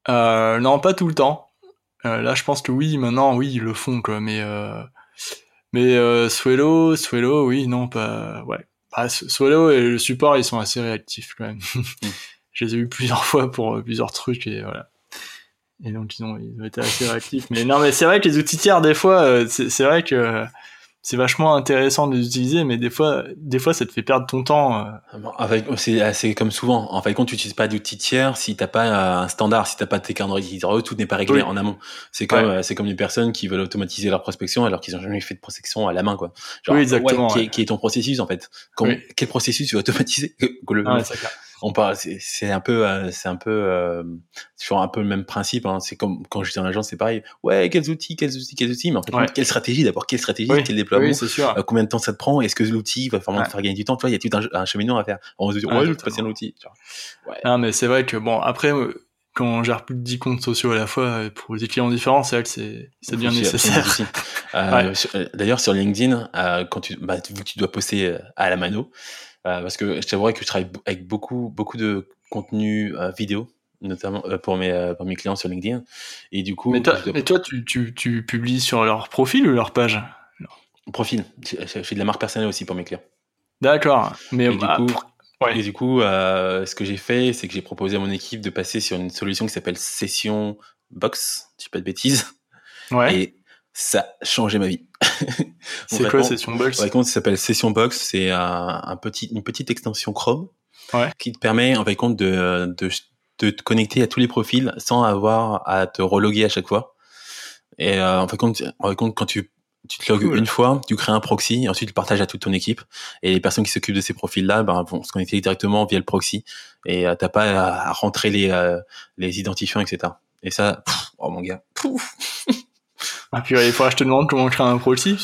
euh, non, pas tout le temps. Euh, là, je pense que oui, maintenant, oui, ils le font, quoi, mais, euh, mais, euh, Swello, Swello, oui, non, pas, ouais. Bah, S- Swello et le support, ils sont assez réactifs, quand même. Je les ai eu plusieurs fois pour euh, plusieurs trucs, et voilà. Et donc, ils ont, ils ont été assez réactifs. Mais non, mais c'est vrai que les outils tiers, des fois, euh, c'est c'est vrai que euh, c'est vachement intéressant de les utiliser, mais des fois, des fois, ça te fait perdre ton temps. euh. En fait, c'est c'est comme souvent. En fait, quand tu n'utilises pas d'outil tiers, si t'as pas euh, un standard, si t'as pas tes calendriers, tout n'est pas réglé Oui. en amont. C'est comme Ouais. euh, c'est comme les personnes qui veulent automatiser leur prospection alors qu'ils ont jamais fait de prospection à la main, quoi. Genre, Oui, exactement, ouais, qui, est, ouais. qui est ton processus en fait Quand- Oui. Quel processus tu vas automatiser? Le- Ah. On parle, c'est un peu, euh, c'est un peu euh, sur un peu le même principe. Hein. C'est comme quand j'étais en agence, c'est pareil. Ouais, quels outils, quels outils, quels outils? Mais en fait, Ouais. quelle stratégie d'abord? Quelle stratégie? Oui, Quel déploiement? oui, c'est sûr. euh, combien de temps ça te prend? Est-ce que l'outil va vraiment Ouais. te faire gagner du temps? Tu vois, il y a tout un, un cheminement à faire. On se dit, Ouais, ouais, je vais passer un outil. tu vois. Non, mais c'est vrai que bon, après, euh, quand on gère plus de 10 comptes sociaux à la fois pour des clients différents, c'est vrai que c'est bien nécessaire. Euh, D'ailleurs, sur LinkedIn, euh, quand tu, bah, vu que tu dois poster à la mano, parce que je t'avouerais que je travaille avec beaucoup, beaucoup de contenu euh, vidéo, notamment euh, pour mes, euh, pour mes clients sur LinkedIn. Et du coup, Mais toi, je dois- mais toi tu, tu, tu publies sur leur profil ou leur page? Profil. Je je fais de la marque personnelle aussi pour mes clients. D'accord. Mais Et du bah, coup, ouais. et du coup euh, ce que j'ai fait, c'est que j'ai proposé à mon équipe de passer sur une solution qui s'appelle Session Box, si je dis pas de bêtises. ouais. Et ça a changé ma vie. c'est quoi Session Box En compte, ça s'appelle? Session Box. C'est un, un, petit, une petite extension Chrome ouais. qui te permet en fait compte de, de, de, te connecter à tous les profils sans avoir à te reloguer à chaque fois. Et euh, en fait compte, en fait compte quand tu tu te logs une fois, tu crées un proxy, et ensuite tu partages à toute ton équipe. Et les personnes qui s'occupent de ces profils-là ben, vont se connecter directement via le proxy. Et euh, t'as pas à, rentrer les, euh, les identifiants, etc. Et ça, oh mon gars, pouf. Ah puis il faudra que je te demande comment créer un proxy.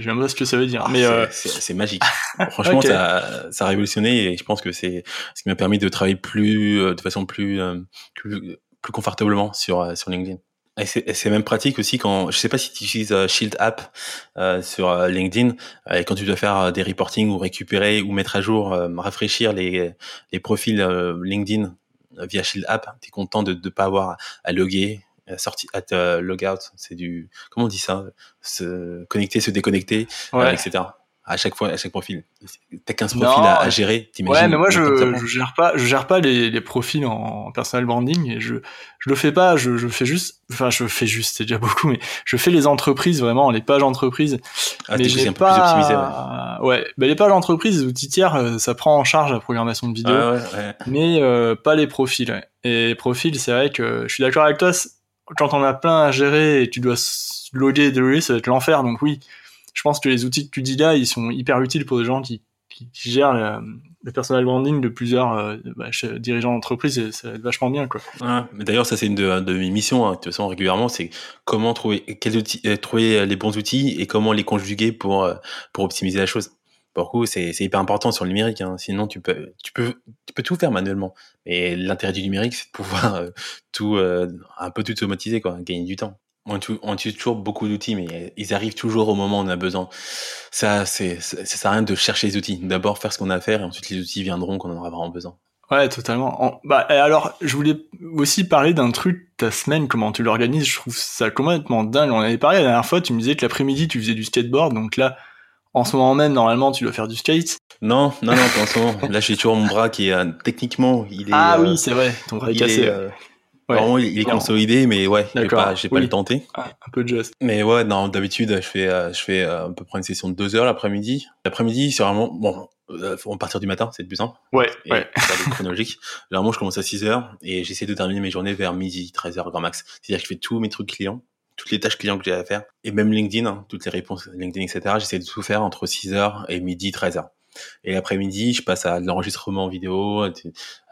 J'aime pas ce que ça veut dire. Ah, mais euh... c'est magique. Franchement, ça, ça a révolutionné et je pense que c'est ce qui m'a permis de travailler plus, euh, de façon plus, euh, plus, plus confortablement sur sur LinkedIn. Et c'est même pratique aussi quand, je sais pas si tu utilises euh, Shield App euh, sur euh, LinkedIn, et quand tu dois faire des reporting ou récupérer ou mettre à jour, rafraîchir les, les profils LinkedIn via Shield App, tu es content de ne pas avoir à loguer, à, sortir, à te logout, c'est du, comment on dit ça, se connecter, se déconnecter, ouais. etc à chaque fois, à chaque profil. T'as 15 profils à, à, gérer, t'imagines? Ouais, mais moi, je, je gère pas, je gère pas les, les profils en, personal branding et je, je le fais pas, je, je fais juste, enfin, je fais juste, c'est déjà beaucoup, mais je fais les entreprises, vraiment, les pages entreprises. Ah, mais j'ai pas, plus ouais. ouais. Ben, les pages entreprises, les outils tiers, euh, ça prend en charge la programmation de vidéos. Ah, ouais, ouais. Mais, euh, pas les profils. Et les profils, c'est vrai que je suis d'accord avec toi, quand on a plein à gérer et tu dois loader de ça va être l'enfer, donc oui je pense que les outils que tu dis là, ils sont hyper utiles pour des gens qui, qui, gèrent le, le, personal branding de plusieurs euh, bah, dirigeants d'entreprise et ça va être vachement bien quoi. D'ailleurs ça c'est une de, mes missions hein, de toute façon régulièrement c'est comment trouver euh, trouver les bons outils et comment les conjuguer pour euh, pour optimiser la chose. Pour coup c'est hyper important sur le numérique hein. sinon tu peux tu peux tu peux tout faire manuellement mais l'intérêt du numérique c'est de pouvoir euh, tout euh, un peu tout automatiser quoi gagner du temps on, utilise toujours beaucoup d'outils, mais ils arrivent toujours au moment où on a besoin. Ça, c'est, ça sert à rien de chercher les outils. D'abord faire ce qu'on a à faire, et ensuite les outils viendront quand on aura vraiment besoin. Ouais, totalement. Bah, alors, je voulais aussi parler d'un truc, ta semaine, comment tu l'organises. Je trouve ça complètement dingue. On avait parlé la dernière fois, tu me disais que l'après-midi, tu faisais du skateboard. Donc là, en ce moment même, normalement, tu dois faire du skate. Non, non, non, pas en ce moment. Là, j'ai toujours mon bras qui est, euh, techniquement, il est. Ah euh, oui, c'est vrai, ton bras est cassé. Est, euh, Ouais, Vraiment, il est consolidé, mais ouais, j'ai pas, j'ai oui. pas le tenté. Ah, un peu de geste. Mais ouais, non, d'habitude, je fais, euh, je fais euh, à peu près une session de deux heures l'après-midi. L'après-midi, c'est vraiment, bon, euh, faut partir du matin, c'est le plus simple. Ouais, et ouais. Chronologique. Généralement, je commence à 6 heures et j'essaie de terminer mes journées vers midi, 13 heures grand max. C'est-à-dire que je fais tous mes trucs clients, toutes les tâches clients que j'ai à faire. Et même LinkedIn, hein, toutes les réponses LinkedIn, etc. J'essaie de tout faire entre 6 heures et midi, 13 heures. Et l'après-midi, je passe à l'enregistrement vidéo, à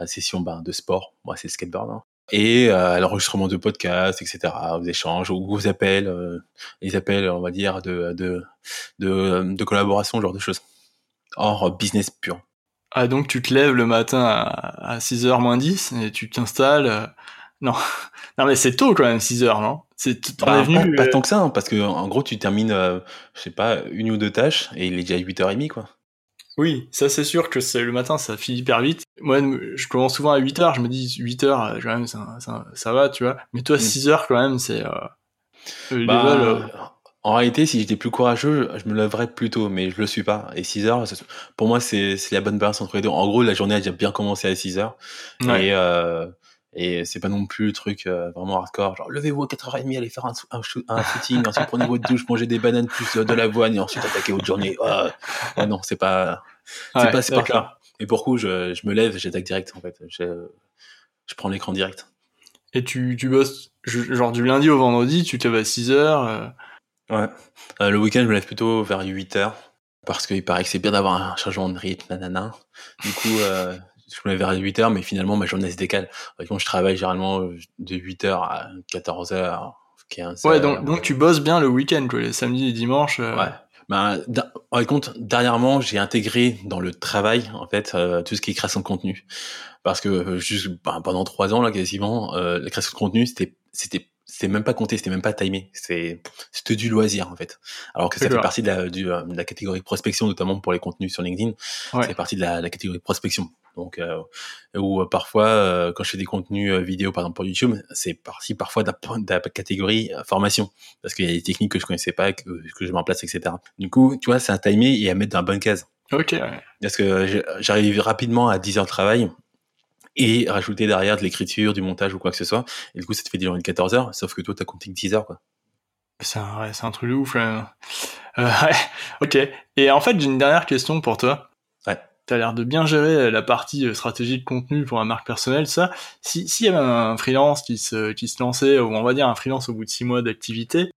la session ben, de sport. Moi, c'est skateboard. Hein et euh, à l'enregistrement de podcasts, etc., aux échanges, aux appels, euh, les appels, on va dire, de, de, de, collaboration, ce genre de choses. Hors business pur. Ah, donc tu te lèves le matin à, à 6h moins 10 et tu t'installes. Euh... Non. non, mais c'est tôt quand même, 6h, non? C'est bah, venu, pas, pas, tant que ça, hein, parce que en gros, tu termines, euh, je sais pas, une ou deux tâches et il est déjà 8h30, quoi. Oui, ça c'est sûr que c'est le matin, ça file hyper vite. Moi, je commence souvent à 8 heures, je me dis 8 heures, euh, quand même, ça, ça, ça va, tu vois. Mais toi, 6 heures, quand même, c'est... Euh, bah, euh... En réalité, si j'étais plus courageux, je me lèverais plus tôt, mais je le suis pas. Et 6 heures, pour moi, c'est la bonne balance entre les deux. En gros, la journée a déjà bien commencé à 6 heures. Ouais. Et, euh, et c'est pas non plus le truc euh, vraiment hardcore, genre levez-vous à 4h30, allez faire un, un, un footing, ensuite prenez votre douche, mangez des bananes plus de l'avoine et ensuite attaquez votre journée. Oh, oh non, c'est pas, c'est ouais, pas, c'est pas là. Et pour coup, je, je me lève, j'attaque direct en fait. Je, je prends l'écran direct. Et tu, tu bosses genre du lundi au vendredi, tu te lèves à 6 heures euh... Ouais. Euh, le week-end, je me lève plutôt vers 8 heures parce qu'il paraît que c'est bien d'avoir un changement de rythme, nanana. Du coup, je me lève vers 8 heures, mais finalement, ma journée se décale. Quand je travaille généralement de 8 heures à 14 heures, 15 Ouais, donc, donc tu bosses bien le week-end, quoi, les samedis et dimanches. Euh... Ouais. Ben, en compte, dernièrement, j'ai intégré dans le travail, en fait, euh, tout ce qui est création de contenu. Parce que euh, juste ben, pendant trois ans, là, quasiment, euh, la création de contenu, c'était, c'était, c'était même pas compté, c'était même pas timé. C'est, c'était du loisir, en fait. Alors que ça fait partie de la, du, de la catégorie prospection, notamment pour les contenus sur LinkedIn. Ouais. C'est partie de la, la catégorie prospection. Donc, euh, ou euh, parfois, euh, quand je fais des contenus euh, vidéo, par exemple pour YouTube, c'est parti parfois de la, de la catégorie formation, parce qu'il y a des techniques que je connaissais pas, que, que je mets en place, etc. Du coup, tu vois, c'est à timer et à mettre dans la bonne case. Ok. Parce que j'arrive rapidement à 10 heures de travail et rajouter derrière de l'écriture, du montage ou quoi que ce soit. Et du coup, ça te fait des journées de 14 heures, sauf que toi, t'as compté que 10 heures, quoi. C'est un, un truc de ouf. Là. Euh, ouais, ok. Et en fait, j'ai une dernière question pour toi. Ouais. T'as l'air de bien gérer la partie euh, stratégie de contenu pour la marque personnelle, ça. Si s'il y avait un freelance qui se qui se lançait, ou on va dire un freelance au bout de six mois d'activité,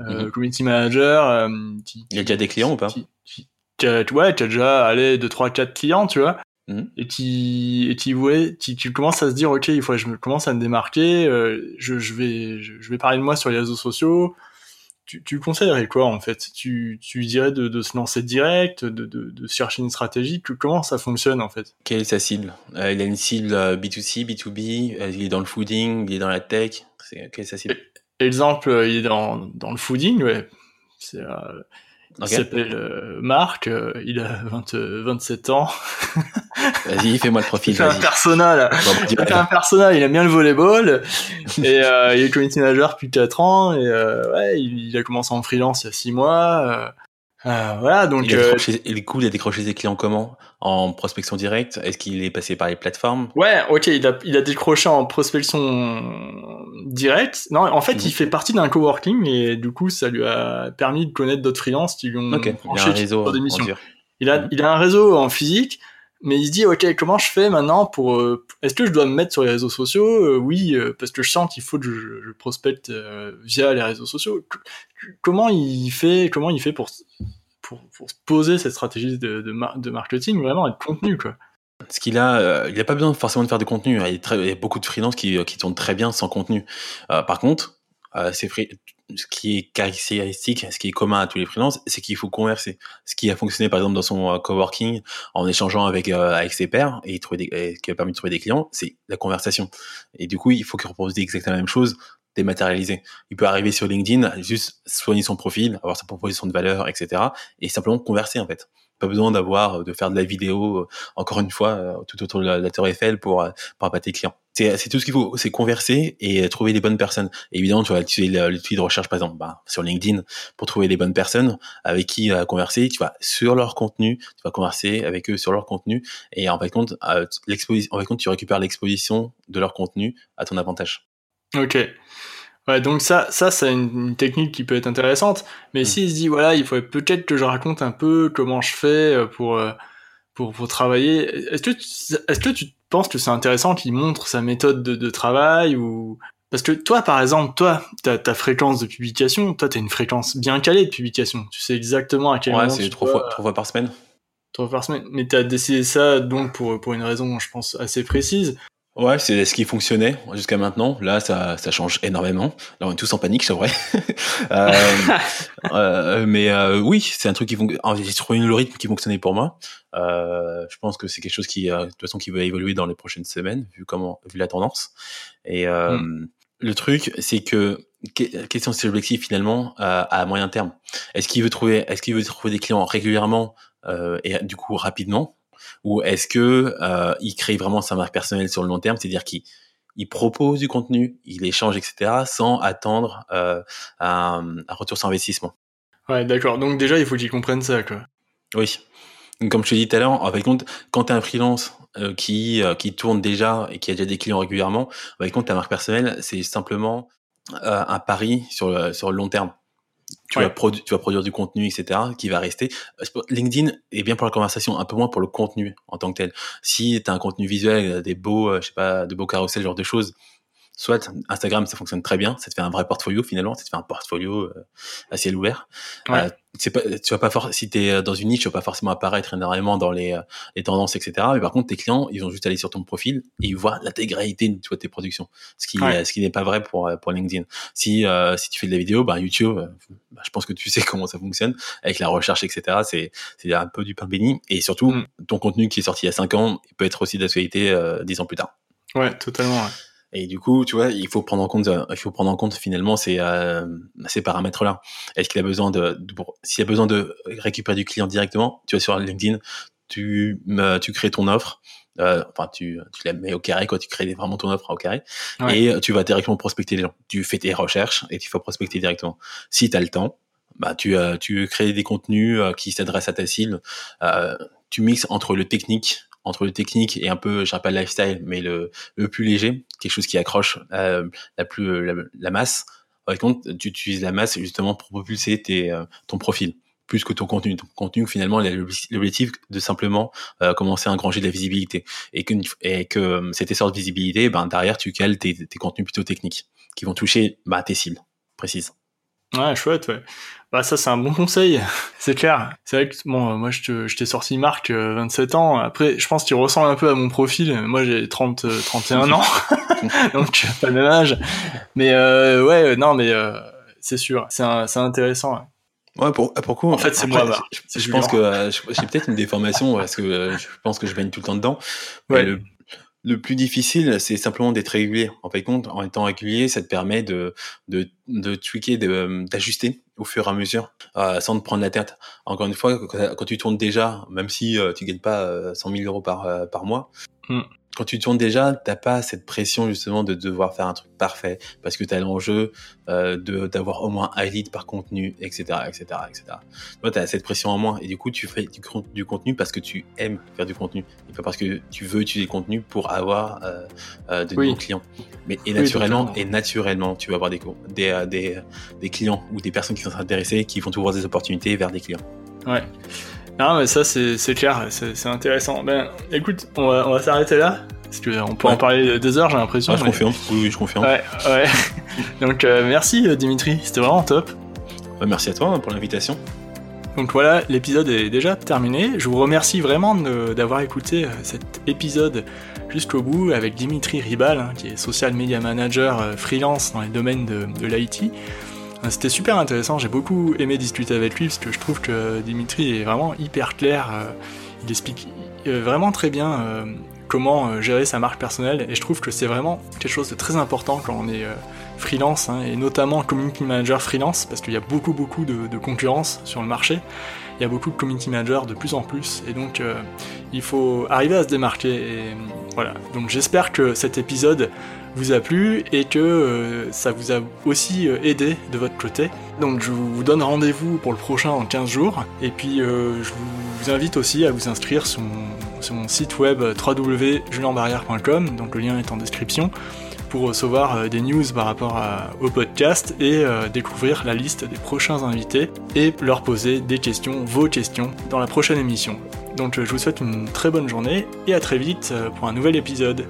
euh, Mhm. community manager, euh, qui, Il y a déjà des clients ou pas qui, ouais, qui a déjà allé 2, 3, 4 clients, tu vois, Mhm. et qui, et qui voulait, qui, tu commences à se dire, ok, il faut que je me commence à me démarquer, euh, je, je vais, je, je vais parler de moi sur les réseaux sociaux. Tu, tu conseillerais quoi en fait? Tu, tu dirais de, de se lancer direct, de, de, de chercher une stratégie? Que- Comment ça fonctionne en fait? Quelle est sa cible? Euh, Il a une cible euh, B2C, B2B, euh, il est dans le fooding, il est dans la tech. Quelle est sa cible? Exemple, euh, il est dans, dans le fooding, ouais. C'est, euh, Ok. Il s'appelle euh, Marc, euh, il a 20, euh, 27 ans. Vas-y, fais-moi le Il profil. fait un persona là. Bon, bah, Il fait un persona, il aime bien le volleyball et euh, il est community manager depuis 4 ans et euh, ouais, il, il a commencé en freelance il y a 6 mois. Euh, voilà, donc Il a euh, décroché, et du coup, il a décroché ses clients comment? En prospection directe? Est-ce qu'il est passé par les plateformes? Ouais, ok, il a, il a décroché en prospection directe. Non, en fait, Mhm. il fait partie d'un coworking et du coup, ça lui a permis de connaître d'autres freelances qui lui ont Ok, il y a branché un réseau sur des en missions. Il a, Mhm. il a un réseau en physique, mais il se dit, ok, comment je fais maintenant pour... euh, Est-ce que je dois me mettre sur les réseaux sociaux? Euh, Oui, euh, parce que je sens qu'il faut que je, prospecte via les réseaux sociaux. Comment il fait, comment il fait pour, pour, pour se poser cette stratégie de, de, mar- de marketing vraiment et de contenu, quoi? Ce qu'il a, il n'a pas besoin forcément de faire de contenu. Il y a, très- il y a beaucoup de freelances qui, qui tournent très bien sans contenu. Par contre, euh, free- ce qui est caractéristique, ce qui est commun à tous les freelances, c'est qu'il faut converser. Ce qui a fonctionné par exemple dans son euh, coworking en échangeant avec euh, avec ses pairs et, qui a permis de trouver des clients, c'est la conversation. Et du coup, il faut qu'il repose exactement la même chose dématérialisé. Il peut arriver sur LinkedIn, juste soigner son profil, avoir sa proposition de valeur, etc. Et simplement converser en fait. Pas besoin d'avoir de faire de la vidéo euh, encore une fois euh, tout autour de la, la tour Eiffel pour euh, pour appâter clients. C'est tout ce qu'il faut, c'est converser et trouver les bonnes personnes. Évidemment, tu vas utiliser l'outil de recherche par exemple bah, sur LinkedIn pour trouver les bonnes personnes avec qui euh, converser. Tu vas sur leur contenu, tu vas converser avec eux sur leur contenu et en fait compte euh, en fait compte tu récupères l'exposition de leur contenu à ton avantage. Ok. Ouais, donc ça, ça c'est une, une technique qui peut être intéressante. Mais Mm. s'il se dit, voilà, il faudrait peut-être que je raconte un peu comment je fais euh, pour, euh, pour, pour travailler, est-ce que, tu- est-ce que tu penses que c'est intéressant qu'il montre sa méthode de, de travail ou... Parce que toi, par exemple, toi, ta, ta fréquence de publication, toi, t'as une fréquence bien calée de publication. Tu sais exactement à quel Ouais, moment c'est tu trois fois, trois fois par semaine. trois fois par semaine. Mais t'as décidé ça donc pour, pour une raison, je pense, assez précise. Ouais, c'est ce qui fonctionnait jusqu'à maintenant. Là, ça, ça change énormément. Là, on est tous en panique, c'est vrai. euh, euh, mais euh, oui, c'est un truc qui fonctionne. J'ai trouvé le rythme qui fonctionnait pour moi. Euh, je pense que c'est quelque chose qui, euh, de toute façon, qui va évoluer dans les prochaines semaines, vu comment, vu la tendance. Et euh, le truc, c'est que que- quels sont ses objectifs finalement à, à moyen terme? Est-ce qu'il veut trouver, est-ce qu'il veut trouver des clients régulièrement euh, et du coup rapidement, ou est-ce que euh, il crée vraiment sa marque personnelle sur le long terme, c'est-à-dire qu'il il propose du contenu, il échange, etc., sans attendre euh, un, un retour sur investissement. Ouais, d'accord. Donc déjà, il faut qu'ils comprennent ça, quoi. Oui. Comme je te dis tout à l'heure, en fait, compte, quand tu as un freelance euh, qui, euh, qui tourne déjà et qui a déjà des clients régulièrement, compte, ta marque personnelle, c'est simplement un pari sur le, sur le long terme. Tu, Ouais. vas produ- tu vas produire du contenu, etc., qui va rester. LinkedIn est bien pour la conversation, un peu moins pour le contenu en tant que tel. Si tu as un contenu visuel, des beaux, euh, je sais pas, de beaux carousels, genre de choses, soit Instagram, ça fonctionne très bien, ça te fait un vrai portfolio finalement, ça te fait un portfolio euh, à ciel ouvert. Ouais. Euh, c'est pas, tu vas pas for- si tu es dans une niche, tu vas pas forcément apparaître énormément dans les, euh, les tendances, etc. Mais par contre, tes clients, ils vont juste aller sur ton profil et ils voient l'intégralité de toi, tes productions. Ce qui, Ouais. euh, ce qui n'est pas vrai pour, euh, pour LinkedIn. Si, euh, si tu fais de la vidéo, bah, YouTube, euh, bah, je pense que tu sais comment ça fonctionne avec la recherche, etc. C'est, c'est un peu du pain béni. Et surtout, Mm. ton contenu qui est sorti il y a 5 ans peut être aussi d'actualité euh, 10 ans plus tard. Ouais, totalement. ouais. Et du coup, tu vois, il faut prendre en compte, euh, il faut prendre en compte finalement ces, euh, ces paramètres-là. Est-ce qu'il a besoin de, de pour- s'il a besoin de récupérer du client directement, tu vas sur LinkedIn, tu, euh, tu crées ton offre, euh, enfin tu, tu la mets au carré, quoi, tu crées vraiment ton offre au carré, Ouais. et tu vas directement prospecter les gens. Tu fais tes recherches et tu vas prospecter directement. Si tu as le temps, bah tu, euh, tu crées des contenus euh, qui s'adressent à ta cible. Euh, tu mixes entre le technique, entre le technique et un peu, je dirais pas le lifestyle, mais le, le plus léger, quelque chose qui accroche euh, la plus la, la masse par contre, tu utilises la masse justement pour propulser tes, ton profil plus que ton contenu. Ton contenu, finalement, il a l'objectif de simplement commencer à engranger de la visibilité. Et que, et que cet essor de visibilité, ben, derrière, tu cales tes, tes contenus plutôt techniques qui vont toucher bah, tes cibles précises. Ouais, chouette, ouais. Bah, ça, c'est un bon conseil, c'est clair. C'est vrai que, bon, moi, je t'ai sorti Marc, 27 ans. Après, je pense que tu ressembles un peu à mon profil. Moi, j'ai 30, 31 ans. Donc, pas le même âge. Mais, euh, ouais, non, mais, euh, c'est sûr. C'est intéressant. Ouais, pour, pourquoi En fait, c'est moi. Je, je pense que euh, j'ai peut-être une déformation parce que je pense que je baigne tout le temps dedans. Ouais. Le, le plus difficile, c'est simplement d'être régulier. En fait, compte, en étant régulier, ça te permet de, de, de tweaker, d'ajuster au fur et à mesure, euh, sans te prendre la tête. Encore une fois, quand, tu tournes déjà, même si euh, tu gagnes pas 100 euh, 000 euros par, euh, par mois, mm quand tu tournes déjà, t'as pas cette pression justement de devoir faire un truc parfait parce que tu as l'enjeu de d'avoir au moins un lead par contenu, etc., etc., etc. Tu as cette pression en moins et du coup tu fais du, du, contenu parce que tu aimes faire du contenu et pas parce que tu veux utiliser le contenu pour avoir euh, de nouveaux clients. Mais et naturellement, et naturellement, tu vas avoir des des, des des clients ou des personnes qui sont intéressées qui vont trouver des opportunités vers des clients. Ouais. Non, mais ça, c'est clair, c'est intéressant. Ben, écoute, on va, on va s'arrêter là. Parce qu'on peut en parler des heures, j'ai l'impression. Ah, je confirme, oui, je confirme. Ouais, ouais. Donc, euh, merci euh, Dimitri, c'était vraiment top. Bah, merci à toi hein, pour l'invitation. Donc voilà, l'épisode est déjà terminé. Je vous remercie vraiment d'avoir écouté euh, cet épisode jusqu'au bout avec Dimitri Ribal, hein, qui est social media manager freelance dans les domaines de, de l'IT. C'était super intéressant, j'ai beaucoup aimé discuter avec lui parce que je trouve que Dimitri est vraiment hyper clair, euh, il explique euh, vraiment très bien euh, comment gérer sa marque personnelle et je trouve que c'est vraiment quelque chose de très important quand on est freelance hein, et notamment community manager freelance parce qu'il y a beaucoup beaucoup de, de, concurrence sur le marché. Il y a beaucoup de community managers de plus en plus et donc il faut arriver à se démarquer et voilà. Donc j'espère que cet épisode vous a plu et que euh, ça vous a aussi euh, aidé de votre côté. Donc je vous donne rendez-vous pour le prochain en 15 jours et puis euh, je vous invite aussi à vous inscrire sur mon, site web www.julienbarrière.com, donc le lien est en description pour recevoir des news par rapport au podcast et découvrir la liste des prochains invités et leur poser des questions, vos questions, dans la prochaine émission. Donc je vous souhaite une très bonne journée et à très vite pour un nouvel épisode.